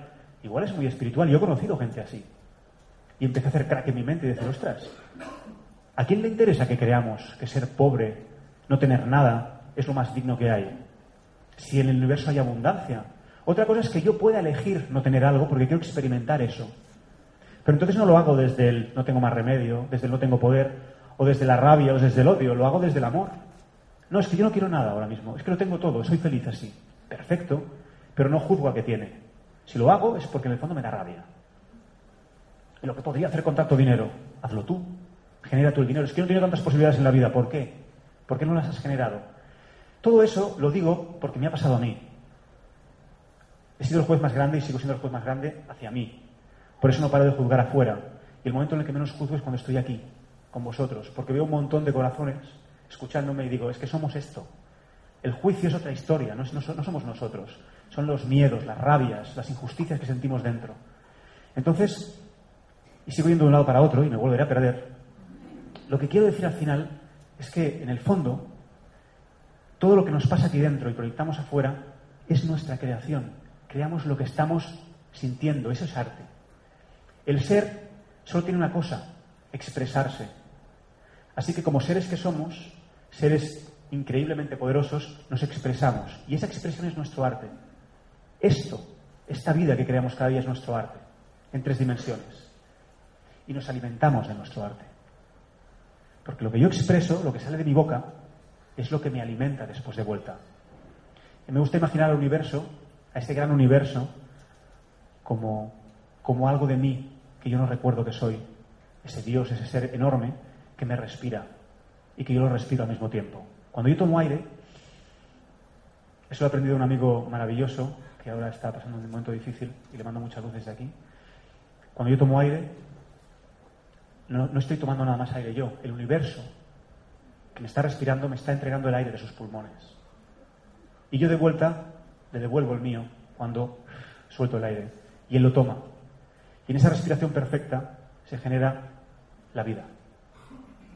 Speaker 3: Igual es muy espiritual. Yo he conocido gente así. Y empecé a hacer crack en mi mente y decir, ostras, ¿a quién le interesa que creamos que ser pobre, no tener nada, es lo más digno que hay? Si en el universo hay abundancia. Otra cosa es que yo pueda elegir no tener algo porque quiero experimentar eso. Pero entonces no lo hago desde el no tengo más remedio, desde el no tengo poder, o desde la rabia, o desde el odio, lo hago desde el amor. No, es que yo no quiero nada ahora mismo, es que lo tengo todo, soy feliz así. Perfecto, pero no juzgo a que tiene. Si lo hago es porque en el fondo me da rabia. Y lo que podría hacer con tanto dinero, hazlo tú. Genera tú el dinero. Es que no tiene tantas posibilidades en la vida. ¿Por qué? ¿Por qué no las has generado? Todo eso lo digo porque me ha pasado a mí. He sido el juez más grande y sigo siendo el juez más grande hacia mí. Por eso no paro de juzgar afuera. Y el momento en el que menos juzgo es cuando estoy aquí, con vosotros. Porque veo un montón de corazones escuchándome y digo, es que somos esto. El juicio es otra historia, no, no, somos nosotros. Son los miedos, las rabias, las injusticias que sentimos dentro. Entonces, y sigo yendo de un lado para otro y me volveré a perder, lo que quiero decir al final es que, en el fondo, todo lo que nos pasa aquí dentro y proyectamos afuera es nuestra creación. Creamos lo que estamos sintiendo, eso es arte. El ser solo tiene una cosa, expresarse. Así que como seres que somos, seres increíblemente poderosos, nos expresamos. Y esa expresión es nuestro arte. Esto, esta vida que creamos cada día es nuestro arte, en tres dimensiones. Y nos alimentamos de nuestro arte. Porque lo que yo expreso, lo que sale de mi boca, es lo que me alimenta después de vuelta. Y me gusta imaginar al universo, a este gran universo, como, como algo de mí que yo no recuerdo que soy. Ese Dios, ese ser enorme que me respira y que yo lo respiro al mismo tiempo. Cuando yo tomo aire, eso lo he aprendido de un amigo maravilloso que ahora está pasando un momento difícil y le mando muchas luces desde aquí. Cuando yo tomo aire, no, no estoy tomando nada más aire yo, el universo que me está respirando me está entregando el aire de sus pulmones. Y yo de vuelta le devuelvo el mío cuando suelto el aire. Y él lo toma. Y en esa respiración perfecta se genera la vida.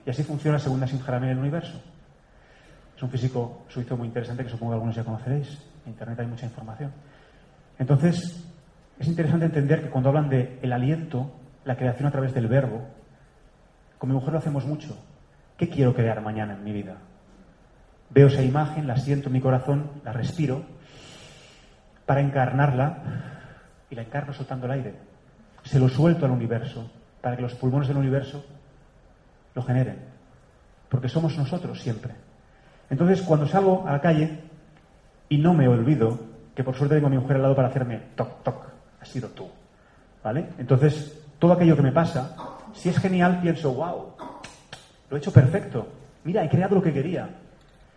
Speaker 3: Y así funciona según Nassim Haramein el universo. Es un físico suizo muy interesante que supongo que algunos ya conoceréis. En Internet hay mucha información. Entonces, es interesante entender que cuando hablan de el aliento, la creación a través del verbo, con mi mujer lo hacemos mucho. ¿Qué quiero crear mañana en mi vida? Veo esa imagen, la siento en mi corazón, la respiro, para encarnarla y la encarno soltando el aire. Se lo suelto al universo para que los pulmones del universo lo generen. Porque somos nosotros siempre. Entonces, cuando salgo a la calle y no me olvido que por suerte tengo a mi mujer al lado para hacerme toc, toc, has sido tú. ¿Vale? Entonces, todo aquello que me pasa, si es genial, pienso, wow, lo he hecho perfecto. Mira, he creado lo que quería.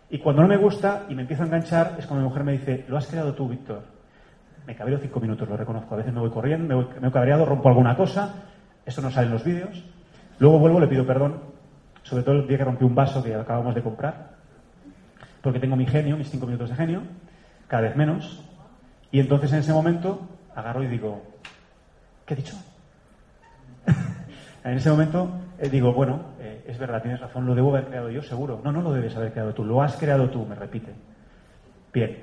Speaker 3: Y cuando no me gusta y me empiezo a enganchar, es cuando mi mujer me dice, lo has creado tú, Víctor. Me cabreo cinco minutos, lo reconozco. A veces me voy corriendo, me, voy, me he cabreado, rompo alguna cosa. Esto no sale en los vídeos. Luego vuelvo, le pido perdón. Sobre todo el día que rompí un vaso que acabamos de comprar porque tengo mi genio, mis cinco minutos de genio, cada vez menos, y entonces en ese momento agarro y digo, ¿qué he dicho? <laughs> en ese momento eh, digo, bueno, eh, es verdad, tienes razón, lo debo haber creado yo, seguro. No, no lo debes haber creado tú, lo has creado tú, me repite. Bien,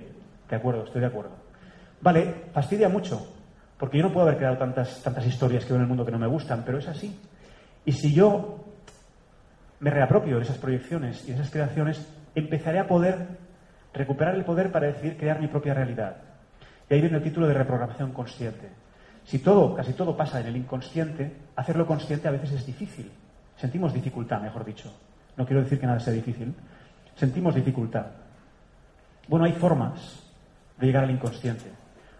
Speaker 3: de acuerdo, estoy de acuerdo. Vale, fastidia mucho, porque yo no puedo haber creado tantas, tantas historias que veo en el mundo que no me gustan, pero es así. Y si yo me reapropio de esas proyecciones y de esas creaciones, empezaré a poder recuperar el poder para decidir crear mi propia realidad. Y ahí viene el título de reprogramación consciente. Si todo, casi todo pasa en el inconsciente, hacerlo consciente a veces es difícil. Sentimos dificultad, mejor dicho. No quiero decir que nada sea difícil. Sentimos dificultad. Bueno, hay formas de llegar al inconsciente.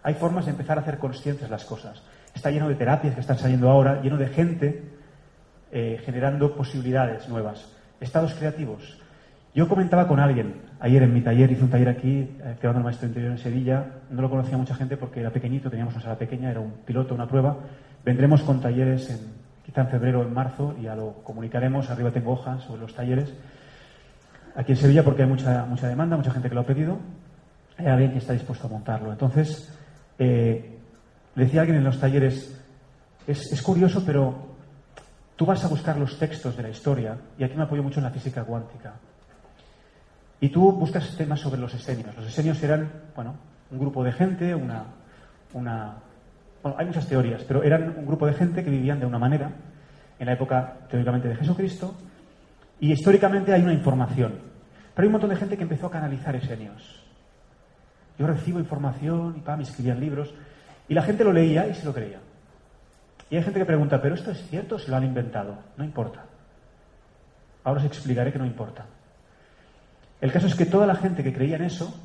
Speaker 3: Hay formas de empezar a hacer conscientes las cosas. Está lleno de terapias que están saliendo ahora, lleno de gente eh, generando posibilidades nuevas. Estados creativos. Yo comentaba con alguien, ayer en mi taller, hice un taller aquí, eh, que el maestro interior en Sevilla, no lo conocía mucha gente porque era pequeñito, teníamos una sala pequeña, era un piloto, una prueba. Vendremos con talleres en, quizá en febrero o en marzo, y ya lo comunicaremos, arriba tengo hojas sobre los talleres. Aquí en Sevilla porque hay mucha, mucha demanda, mucha gente que lo ha pedido, hay alguien que está dispuesto a montarlo. Entonces, eh, decía alguien en los talleres, es, es curioso, pero tú vas a buscar los textos de la historia, y aquí me apoyo mucho en la física cuántica y tú buscas temas sobre los esenios. Los esenios eran, bueno, un grupo de gente, una, una... Bueno, hay muchas teorías, pero eran un grupo de gente que vivían de una manera, en la época teóricamente de Jesucristo, y históricamente hay una información. Pero hay un montón de gente que empezó a canalizar esenios. Yo recibo información y me escribían libros, y la gente lo leía y se lo creía. Y hay gente que pregunta, ¿pero esto es cierto o se lo han inventado? No importa. Ahora os explicaré que no importa. El caso es que toda la gente que creía en eso,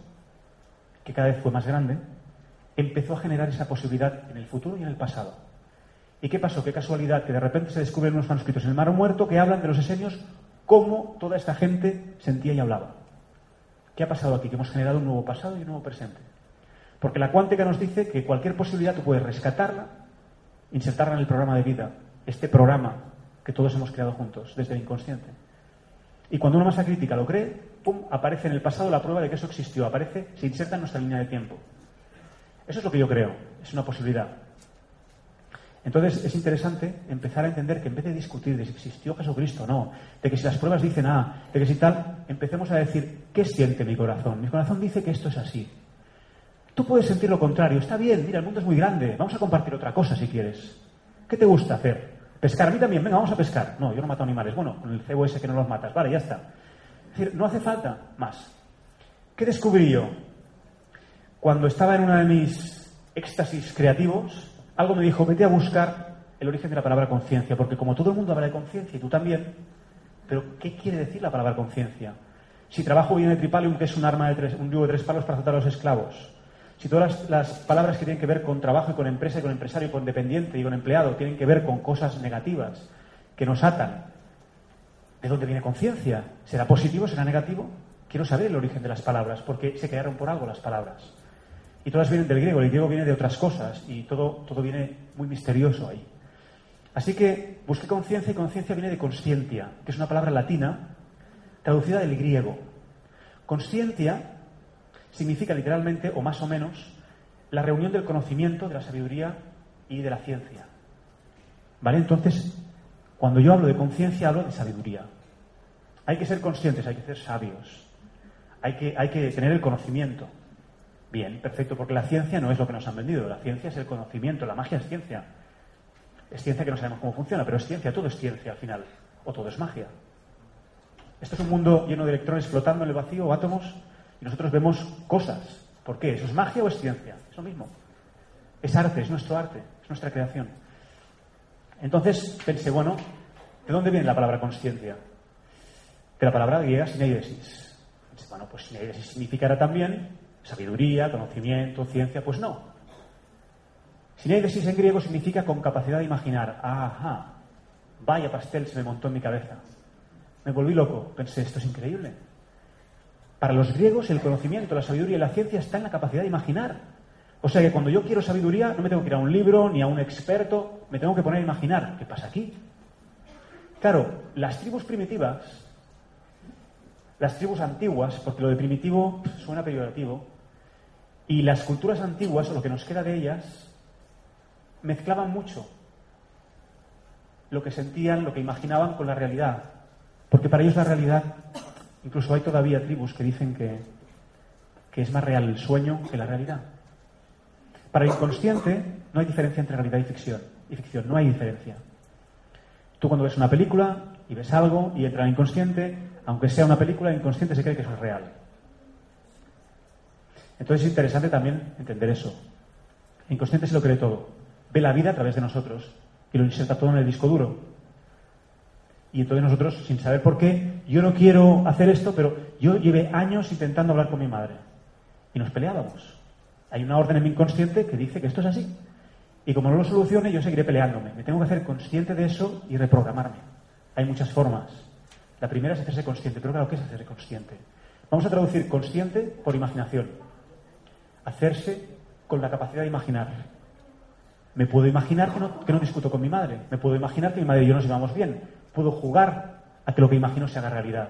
Speaker 3: que cada vez fue más grande, empezó a generar esa posibilidad en el futuro y en el pasado. ¿Y qué pasó? Qué casualidad que de repente se descubren unos manuscritos en el Mar Muerto que hablan de los esenios cómo toda esta gente sentía y hablaba. ¿Qué ha pasado aquí? Que hemos generado un nuevo pasado y un nuevo presente. Porque la cuántica nos dice que cualquier posibilidad tú puedes rescatarla, insertarla en el programa de vida, este programa que todos hemos creado juntos desde el inconsciente. Y cuando una masa crítica lo cree, ¡pum!, aparece en el pasado la prueba de que eso existió, aparece, se inserta en nuestra línea de tiempo. Eso es lo que yo creo, es una posibilidad. Entonces es interesante empezar a entender que en vez de discutir de si existió Jesucristo o no, de que si las pruebas dicen A, de que si tal, empecemos a decir, ¿qué siente mi corazón? Mi corazón dice que esto es así. Tú puedes sentir lo contrario, está bien, mira, el mundo es muy grande, vamos a compartir otra cosa si quieres. ¿Qué te gusta hacer? Pescar, a mí también, venga, vamos a pescar. No, yo no mato animales. Bueno, con el cebo ese que no los matas. Vale, ya está. Es decir, no hace falta más. ¿Qué descubrí yo? Cuando estaba en uno de mis éxtasis creativos, algo me dijo, vete a buscar el origen de la palabra conciencia, porque como todo el mundo habla de conciencia, y tú también, pero ¿qué quiere decir la palabra conciencia? Si trabajo bien de tripalium, que es un arma de tres, un yugo de tres palos para azotar a los esclavos, si todas las, palabras que tienen que ver con trabajo y con empresa y con empresario y con dependiente y con empleado tienen que ver con cosas negativas que nos atan, ¿de dónde viene conciencia? ¿Será positivo? ¿Será negativo? Quiero saber el origen de las palabras, porque se crearon por algo las palabras. Y todas vienen del griego, el griego viene de otras cosas y todo, todo viene muy misterioso ahí. Así que busqué conciencia y conciencia viene de conscientia, que es una palabra latina traducida del griego. Conscientia significa literalmente, o más o menos, la reunión del conocimiento, de la sabiduría y de la ciencia. ¿Vale? Entonces, cuando yo hablo de conciencia, hablo de sabiduría. Hay que ser conscientes, hay que ser sabios. Hay que, hay que tener el conocimiento. Bien, perfecto, porque la ciencia no es lo que nos han vendido. La ciencia es el conocimiento, la magia es ciencia. Es ciencia que no sabemos cómo funciona, pero es ciencia, todo es ciencia al final. O todo es magia. Esto es un mundo lleno de electrones flotando en el vacío o átomos y nosotros vemos cosas. ¿Por qué? ¿Eso es magia o es ciencia? Es lo mismo. Es arte, es nuestro arte, es nuestra creación. Entonces pensé, bueno, ¿de dónde viene la palabra consciencia? De la palabra griega sineidesis. Bueno, pues sineidesis significará también sabiduría, conocimiento, ciencia. Pues no. Sineidesis en griego significa con capacidad de imaginar. Ajá, vaya pastel se me montó en mi cabeza. Me volví loco. Pensé, esto es increíble. Para los griegos el conocimiento, la sabiduría y la ciencia está en la capacidad de imaginar. O sea que cuando yo quiero sabiduría no me tengo que ir a un libro ni a un experto, me tengo que poner a imaginar. ¿Qué pasa aquí? Claro, las tribus primitivas, las tribus antiguas, porque lo de primitivo suena peyorativo, y las culturas antiguas, o lo que nos queda de ellas, mezclaban mucho lo que sentían, lo que imaginaban con la realidad. Porque para ellos la realidad Incluso hay todavía tribus que dicen que, es más real el sueño que la realidad. Para el inconsciente no hay diferencia entre realidad y ficción. Y ficción, no hay diferencia. Tú cuando ves una película y ves algo y entra en inconsciente, aunque sea una película, el inconsciente se cree que eso es real. Entonces es interesante también entender eso. El inconsciente se lo cree todo. Ve la vida a través de nosotros y lo inserta todo en el disco duro. Y entonces nosotros, sin saber por qué, yo no quiero hacer esto, pero yo llevé años intentando hablar con mi madre. Y nos peleábamos. Hay una orden en mi inconsciente que dice que esto es así. Y como no lo solucione, yo seguiré peleándome. Me tengo que hacer consciente de eso y reprogramarme. Hay muchas formas. La primera es hacerse consciente. Pero claro, ¿qué es hacerse consciente? Vamos a traducir consciente por imaginación. Hacerse con la capacidad de imaginar. Me puedo imaginar que no, que no discuto con mi madre. Me puedo imaginar que mi madre y yo nos llevamos bien puedo jugar a que lo que imagino se haga realidad.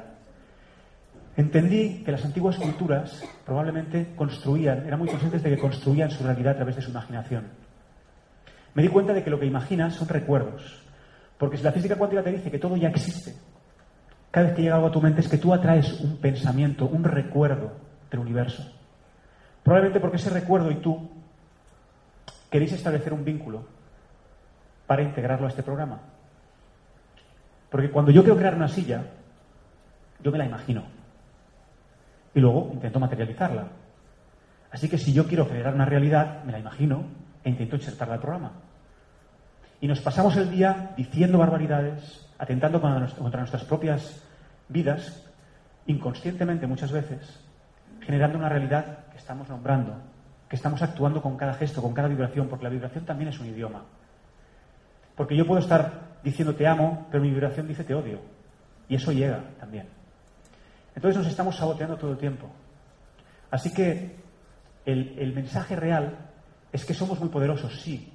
Speaker 3: Entendí que las antiguas culturas probablemente construían, eran muy conscientes de que construían su realidad a través de su imaginación. Me di cuenta de que lo que imaginas son recuerdos. Porque si la física cuántica te dice que todo ya existe, cada vez que llega algo a tu mente es que tú atraes un pensamiento, un recuerdo del universo. Probablemente porque ese recuerdo y tú queréis establecer un vínculo para integrarlo a este programa. Porque cuando yo quiero crear una silla, yo me la imagino. Y luego intento materializarla. Así que si yo quiero crear una realidad, me la imagino e intento insertarla al programa. Y nos pasamos el día diciendo barbaridades, atentando contra nuestras propias vidas, inconscientemente muchas veces, generando una realidad que estamos nombrando, que estamos actuando con cada gesto, con cada vibración, porque la vibración también es un idioma. Porque yo puedo estar diciendo te amo, pero mi vibración dice te odio. Y eso llega también. Entonces nos estamos saboteando todo el tiempo. Así que el, mensaje real es que somos muy poderosos, sí,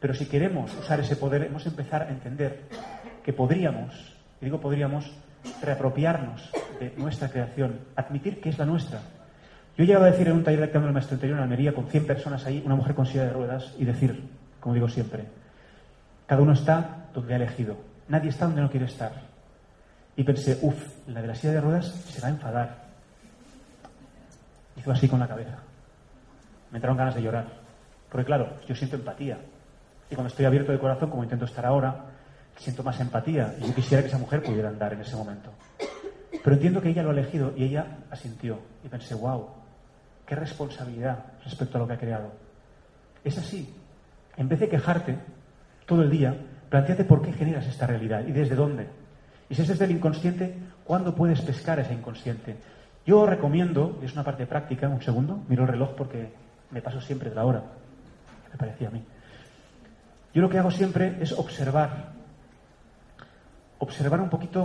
Speaker 3: pero si queremos usar ese poder, hemos de empezar a entender que podríamos, y digo podríamos, reapropiarnos de nuestra creación, admitir que es la nuestra. Yo he llegado a decir en un taller de cambio del maestro interior en Almería, con 100 personas ahí, una mujer con silla de ruedas, y decir, como digo siempre, cada uno está donde ha elegido. Nadie está donde no quiere estar. Y pensé, uff, la de la silla de ruedas se va a enfadar. Hizo así con la cabeza. Me entraron ganas de llorar. Porque claro, yo siento empatía. Y cuando estoy abierto de corazón, como intento estar ahora, siento más empatía. Y yo quisiera que esa mujer pudiera andar en ese momento. Pero entiendo que ella lo ha elegido y ella asintió. Y pensé, wow, qué responsabilidad respecto a lo que ha creado. Es así. En vez de quejarte todo el día, Planteate por qué generas esta realidad y desde dónde. Y si es desde el inconsciente, ¿cuándo puedes pescar ese inconsciente? Yo recomiendo, y es una parte práctica, un segundo, miro el reloj porque me paso siempre de la hora, me parecía a mí. Yo lo que hago siempre es observar, observar un poquito,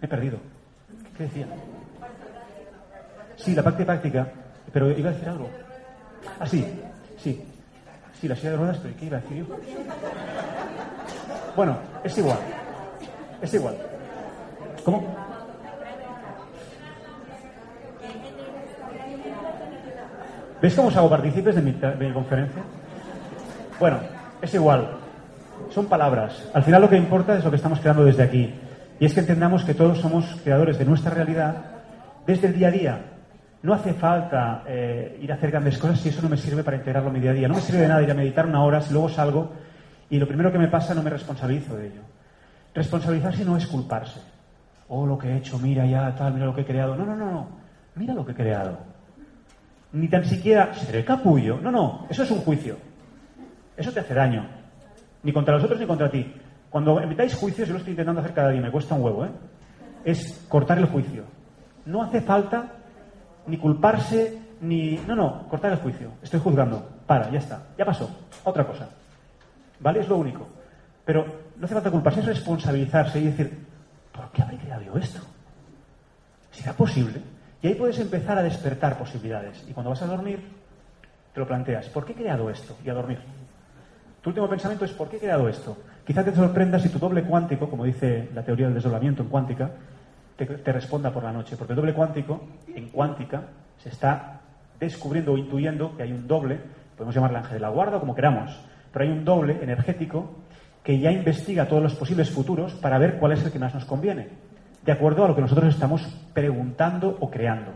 Speaker 3: me he perdido. ¿Qué decía? Sí, la práctica práctica, pero iba a decir algo. Ah, sí, sí. Sí, la silla de ruedas, pero ¿qué iba a decir yo? Bueno, es igual. Es igual. ¿Cómo? ¿Veis cómo os hago partícipes de mi, de mi conferencia? Bueno, es igual. Son palabras. Al final lo que importa es lo que estamos creando desde aquí. Y es que entendamos que todos somos creadores de nuestra realidad desde el día a día. No hace falta eh, ir a hacer grandes cosas si eso no me sirve para integrarlo en mi día a día. No me sirve de nada ir a meditar una hora si luego salgo y lo primero que me pasa no me responsabilizo de ello. Responsabilizarse no es culparse. Oh, lo que he hecho, mira ya, tal, mira lo que he creado. No, no, no, no. Mira lo que he creado. Ni tan siquiera seré capullo. No, no, eso es un juicio. Eso te hace daño. Ni contra los otros ni contra ti. Cuando emitáis juicios, yo lo estoy intentando hacer cada día, me cuesta un huevo, ¿eh? Es cortar el juicio. No hace falta ni culparse, ni... No, no, cortar el juicio. Estoy juzgando. Para, ya está. Ya pasó. Otra cosa. ¿Vale? Es lo único. Pero no hace falta culparse, es responsabilizarse y decir, ¿por qué habré creado yo esto? ¿Será posible? Y ahí puedes empezar a despertar posibilidades. Y cuando vas a dormir, te lo planteas, ¿por qué he creado esto? Y a dormir. Tu último pensamiento es, ¿por qué he creado esto? Quizá te sorprenda si tu doble cuántico, como dice la teoría del desdoblamiento en cuántica, te, te, responda por la noche. Porque el doble cuántico, en cuántica, se está descubriendo o intuyendo que hay un doble, podemos llamarle ángel de la guarda o como queramos, pero hay un doble energético que ya investiga todos los posibles futuros para ver cuál es el que más nos conviene, de acuerdo a lo que nosotros estamos preguntando o creando.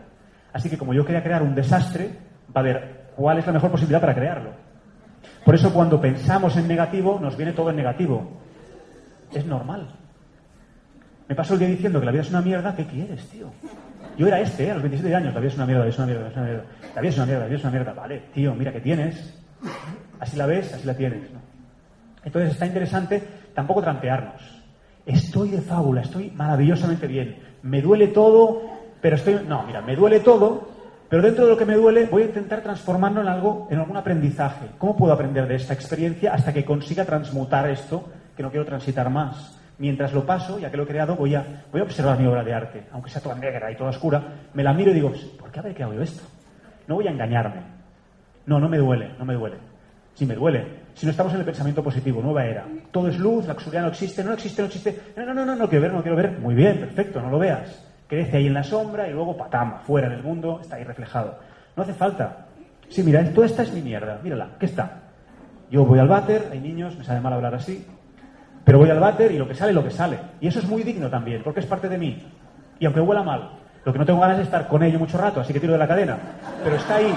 Speaker 3: Así que como yo quería crear un desastre, va a ver cuál es la mejor posibilidad para crearlo. Por eso cuando pensamos en negativo, nos viene todo en negativo. Es normal. Me paso el día diciendo que la vida es una mierda, ¿qué quieres, tío? Yo era este, ¿eh? a los 27 años, la vida es una mierda, la vida es una mierda, la vida es una mierda, la vida es una mierda, la vida es una mierda. Vale, tío, mira que tienes. Así la ves, así la tienes. Entonces está interesante tampoco trampearnos. Estoy de fábula, estoy maravillosamente bien. Me duele todo, pero estoy... No, mira, me duele todo, pero dentro de lo que me duele, voy a intentar transformarlo en algo, en algún aprendizaje. ¿Cómo puedo aprender de esta experiencia hasta que consiga transmutar esto que no quiero transitar más? Mientras lo paso, ya que lo he creado, voy a, voy a observar mi obra de arte, aunque sea toda negra y toda oscura, me la miro y digo, ¿por qué habré creado esto? No voy a engañarme. No, no me duele, no me duele. Sí me duele. Si no estamos en el pensamiento positivo, nueva era. Todo es luz, la oscuridad no existe, no existe, no existe. No, no, no, no, no quiero ver, no quiero ver. Muy bien, perfecto, no lo veas crece ahí en la sombra y luego patama, fuera en el mundo, está ahí reflejado. No hace falta. Sí, mira, toda esta es mi mierda, mírala, ¿qué está? Yo voy al váter, hay niños, me sale mal hablar así, pero voy al váter y lo que sale, lo que sale. Y eso es muy digno también, porque es parte de mí. Y aunque huela mal, lo que no tengo ganas es estar con ello mucho rato, así que tiro de la cadena. Pero está ahí,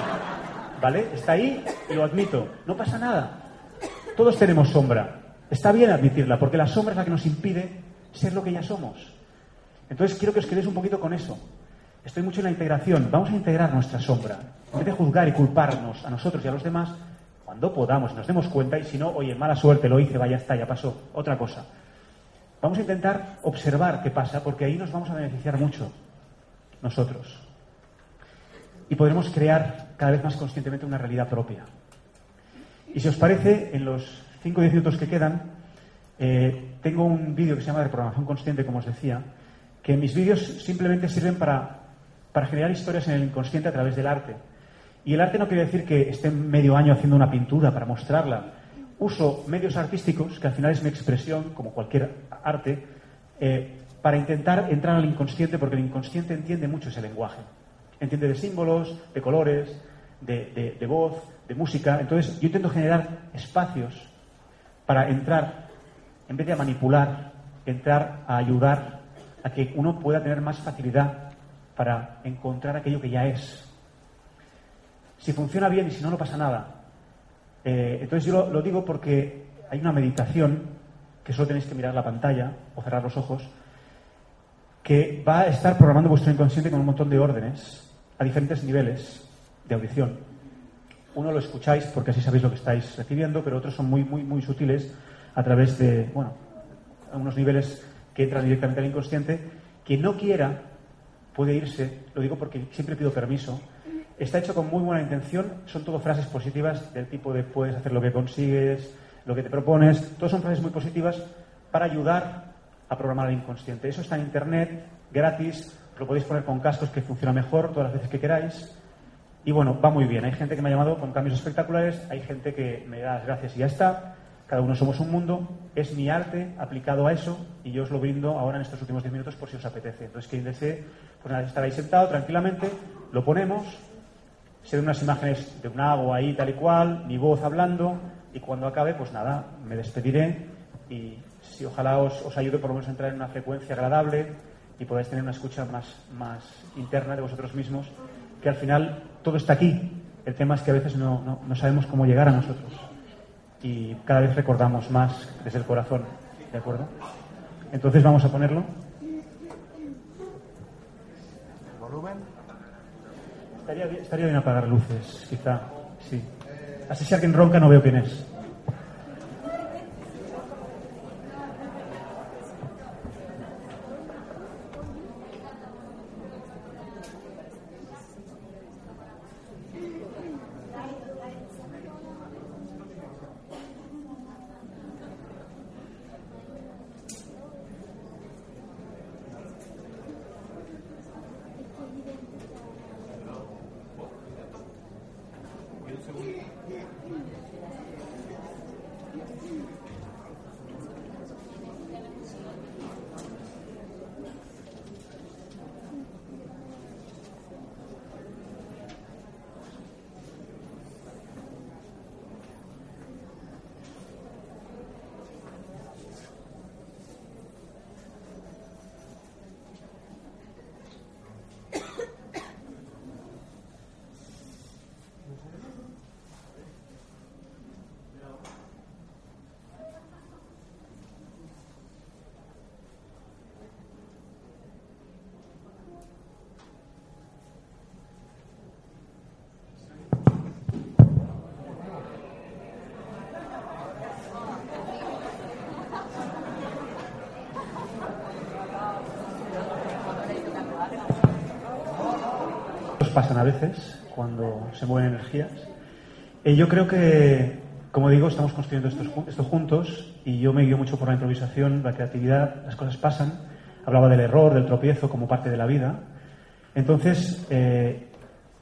Speaker 3: ¿vale? Está ahí y lo admito. No pasa nada. Todos tenemos sombra. Está bien admitirla, porque la sombra es la que nos impide ser lo que ya somos. Entonces quiero que os quedéis un poquito con eso. Estoy mucho en la integración. Vamos a integrar nuestra sombra. En vez de juzgar y culparnos a nosotros y a los demás, cuando podamos, nos demos cuenta y si no, oye, mala suerte, lo hice, vaya, está, ya pasó. Otra cosa. Vamos a intentar observar qué pasa, porque ahí nos vamos a beneficiar mucho nosotros. Y podremos crear cada vez más conscientemente una realidad propia. Y si os parece, en los 5 o 10 minutos que quedan, eh, tengo un vídeo que se llama de programación consciente, como os decía, que mis vídeos simplemente sirven para, para generar historias en el inconsciente a través del arte. Y el arte no quiere decir que esté medio año haciendo una pintura para mostrarla. Uso medios artísticos, que al final es mi expresión, como cualquier arte, eh, para intentar entrar al inconsciente, porque el inconsciente entiende mucho ese lenguaje. Entiende de símbolos, de colores, de, de, voz, de música. Entonces, yo intento generar espacios para entrar, en vez de manipular, entrar a ayudar a que uno pueda tener más facilidad para encontrar aquello que ya es. Si funciona bien y si no, no pasa nada. Eh, entonces yo lo, digo porque hay una meditación, que solo tenéis que mirar la pantalla o cerrar los ojos, que va a estar programando vuestro inconsciente con un montón de órdenes a diferentes niveles de audición. Uno lo escucháis porque así sabéis lo que estáis recibiendo, pero otros son muy, muy, muy sutiles a través de, bueno, unos niveles que entra directamente al inconsciente, quien no quiera puede irse, lo digo porque siempre pido permiso, está hecho con muy buena intención, son todo frases positivas del tipo de puedes hacer lo que consigues, lo que te propones, todas son frases muy positivas para ayudar a programar el inconsciente. Eso está en internet, gratis, lo podéis poner con cascos que funciona mejor todas las veces que queráis. Y bueno, va muy bien. Hay gente que me ha llamado con cambios espectaculares, hay gente que me da las gracias y ya está. Cada uno somos un mundo. Es mi arte aplicado a eso y yo os lo brindo ahora en estos últimos 10 minutos por si os apetece. Entonces, quien desee, pues nada, estar ahí sentado tranquilamente, lo ponemos, se ven unas imágenes de un agua ahí tal y cual, mi voz hablando y cuando acabe, pues nada, me despediré y si ojalá os, os ayude por lo menos a entrar en una frecuencia agradable y podáis tener una escucha más, más interna de vosotros mismos, que al final todo está aquí. El tema es que a veces no, no, sabemos cómo llegar a nosotros. Y cada vez recordamos más desde el corazón. ¿De acuerdo? Entonces vamos a ponerlo. ¿Volumen? Estaría bien, estaría bien apagar luces, quizá. Sí. Así si alguien ronca no veo quién es. Pasan a veces cuando se mueven energías. y yo creo que, como digo, estamos construyendo esto, juntos y yo me guío mucho por la improvisación, la creatividad, las cosas pasan. Hablaba del error, del tropiezo como parte de la vida. Entonces, eh,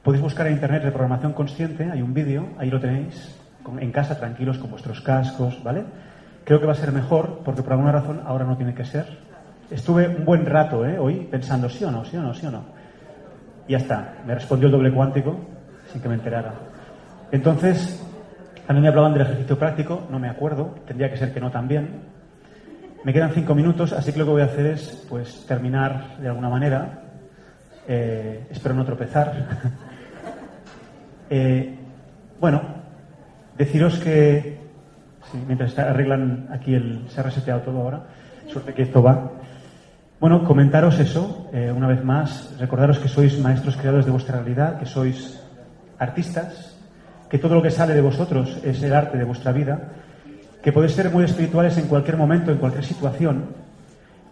Speaker 3: podéis buscar en internet reprogramación consciente, hay un vídeo, ahí lo tenéis, en casa, tranquilos, con vuestros cascos, ¿vale? Creo que va a ser mejor, porque por alguna razón ahora no tiene que ser. Estuve un buen rato ¿eh? hoy pensando, sí o no, sí o no, sí o no. Y ya está. Me respondió el doble cuántico sin que me enterara. Entonces, a mí me hablaban del ejercicio práctico, no me acuerdo, tendría que ser que no también. Me quedan cinco minutos, así que lo que voy a hacer es pues terminar de alguna manera. Eh, espero no tropezar. <laughs> Eh, bueno, deciros que mientras arreglan aquí el se ha reseteado todo ahora, suerte que esto va. Bueno, comentaros eso, eh, una vez más, recordaros que sois maestros creadores de vuestra realidad, que sois artistas, que todo lo que sale de vosotros es el arte de vuestra vida, que podéis ser muy espirituales en cualquier momento, en cualquier situación,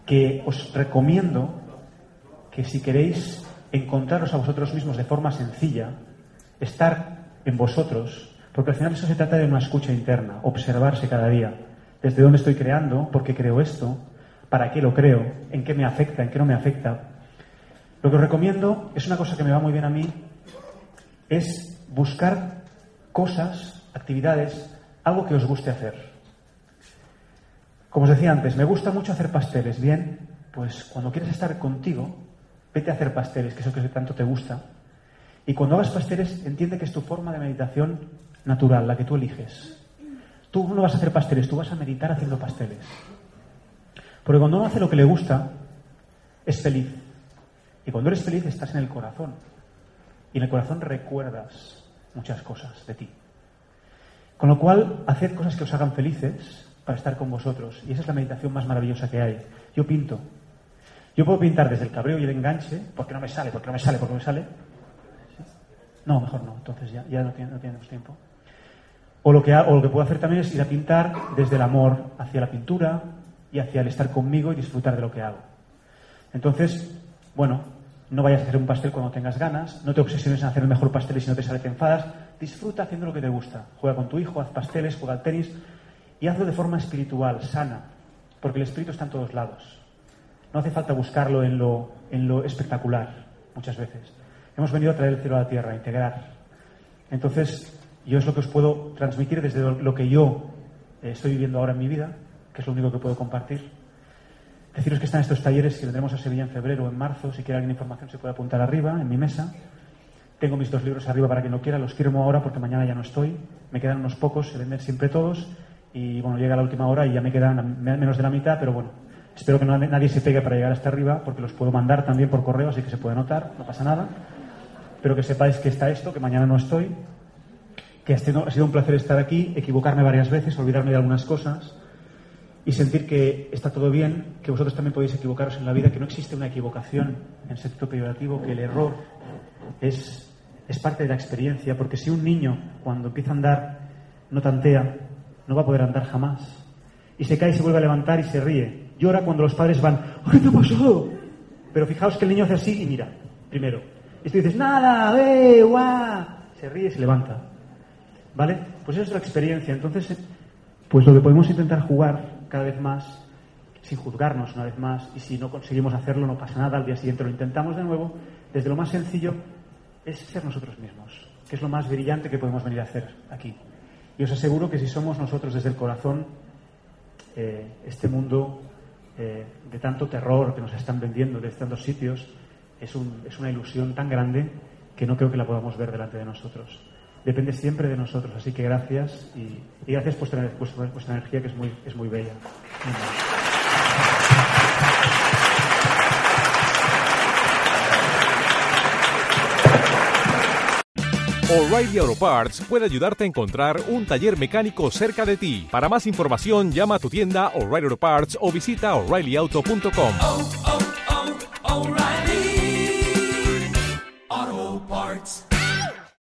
Speaker 3: que os recomiendo que si queréis encontraros a vosotros mismos de forma sencilla, estar en vosotros, porque al final eso se trata de una escucha interna, observarse cada día, desde dónde estoy creando, por qué creo esto, para qué lo creo, en qué me afecta, en qué no me afecta. Lo que os recomiendo es una cosa que me va muy bien a mí, es buscar cosas, actividades, algo que os guste hacer. Como os decía antes, me gusta mucho hacer pasteles. Bien, pues cuando quieres estar contigo, vete a hacer pasteles, que es lo que tanto te gusta. Y cuando hagas pasteles, entiende que es tu forma de meditación natural, la que tú eliges. Tú no vas a hacer pasteles, tú vas a meditar haciendo pasteles. Porque cuando uno hace lo que le gusta, es feliz. Y cuando eres feliz estás en el corazón. Y en el corazón recuerdas muchas cosas de ti. Con lo cual, haced cosas que os hagan felices para estar con vosotros. Y esa es la meditación más maravillosa que hay. Yo pinto. Yo puedo pintar desde el cabreo y el enganche, porque no me sale, porque no me sale, porque no me sale. No, mejor no, entonces ya, ya no, tenemos tiempo. O lo, que o lo que puedo hacer también es ir a pintar desde el amor hacia la pintura, y hacia el estar conmigo y disfrutar de lo que hago. Entonces, bueno, no vayas a hacer un pastel cuando tengas ganas, no te obsesiones en hacer el mejor pastel y si no te sale te enfadas, disfruta haciendo lo que te gusta. Juega con tu hijo, haz pasteles, juega al tenis y hazlo de forma espiritual, sana, porque el espíritu está en todos lados. No hace falta buscarlo en lo, en lo espectacular, muchas veces. Hemos venido a traer el cielo a la tierra, a integrar. Entonces, yo es lo que os puedo transmitir desde lo que yo eh, estoy viviendo ahora en mi vida, que es lo único que puedo compartir. Deciros que están estos talleres que vendremos a Sevilla en febrero o en marzo. Si quiere alguien información se puede apuntar arriba, en mi mesa. Tengo mis dos libros arriba para quien no quiera. Los firmo ahora porque mañana ya no estoy. Me quedan unos pocos, se venden siempre todos. Y bueno, llega la última hora y ya me quedan menos de la mitad, pero bueno, espero que nadie se pegue para llegar hasta arriba porque los puedo mandar también por correo, así que se puede notar, no pasa nada. Pero que sepáis que está esto, que mañana no estoy, que ha sido un placer estar aquí, equivocarme varias veces, olvidarme de algunas cosas y sentir que está todo bien, que vosotros también podéis equivocaros en la vida, que no existe una equivocación en sentido peyorativo, que el error es, es parte de la experiencia, porque si un niño cuando empieza a andar no tantea, no va a poder andar jamás. Y se cae y se vuelve a levantar y se ríe. Llora cuando los padres van, ¿qué te ha pasado? Pero fijaos que el niño hace así y mira, primero. Y tú dices, nada, eh, guau. Se ríe y se levanta. ¿Vale? Pues esa es la experiencia. Entonces, pues lo que podemos intentar jugar cada vez más sin juzgarnos una vez más y si no conseguimos hacerlo no pasa nada, al día siguiente lo intentamos de nuevo, desde lo más sencillo es ser nosotros mismos, que es lo más brillante que podemos venir a hacer aquí. Y os aseguro que si somos nosotros desde el corazón, eh, este mundo eh, de tanto terror que nos están vendiendo de tantos sitios es, un, es una ilusión tan grande que no creo que la podamos ver delante de nosotros depende siempre de nosotros. Así que gracias y, gracias por vuestra, vuestra, energía que es muy, es muy bella.
Speaker 4: O'Reilly Auto Parts puede ayudarte a encontrar un taller mecánico cerca de ti. Para más información, llama a tu tienda O'Reilly Auto Parts o visita oreillyauto.com.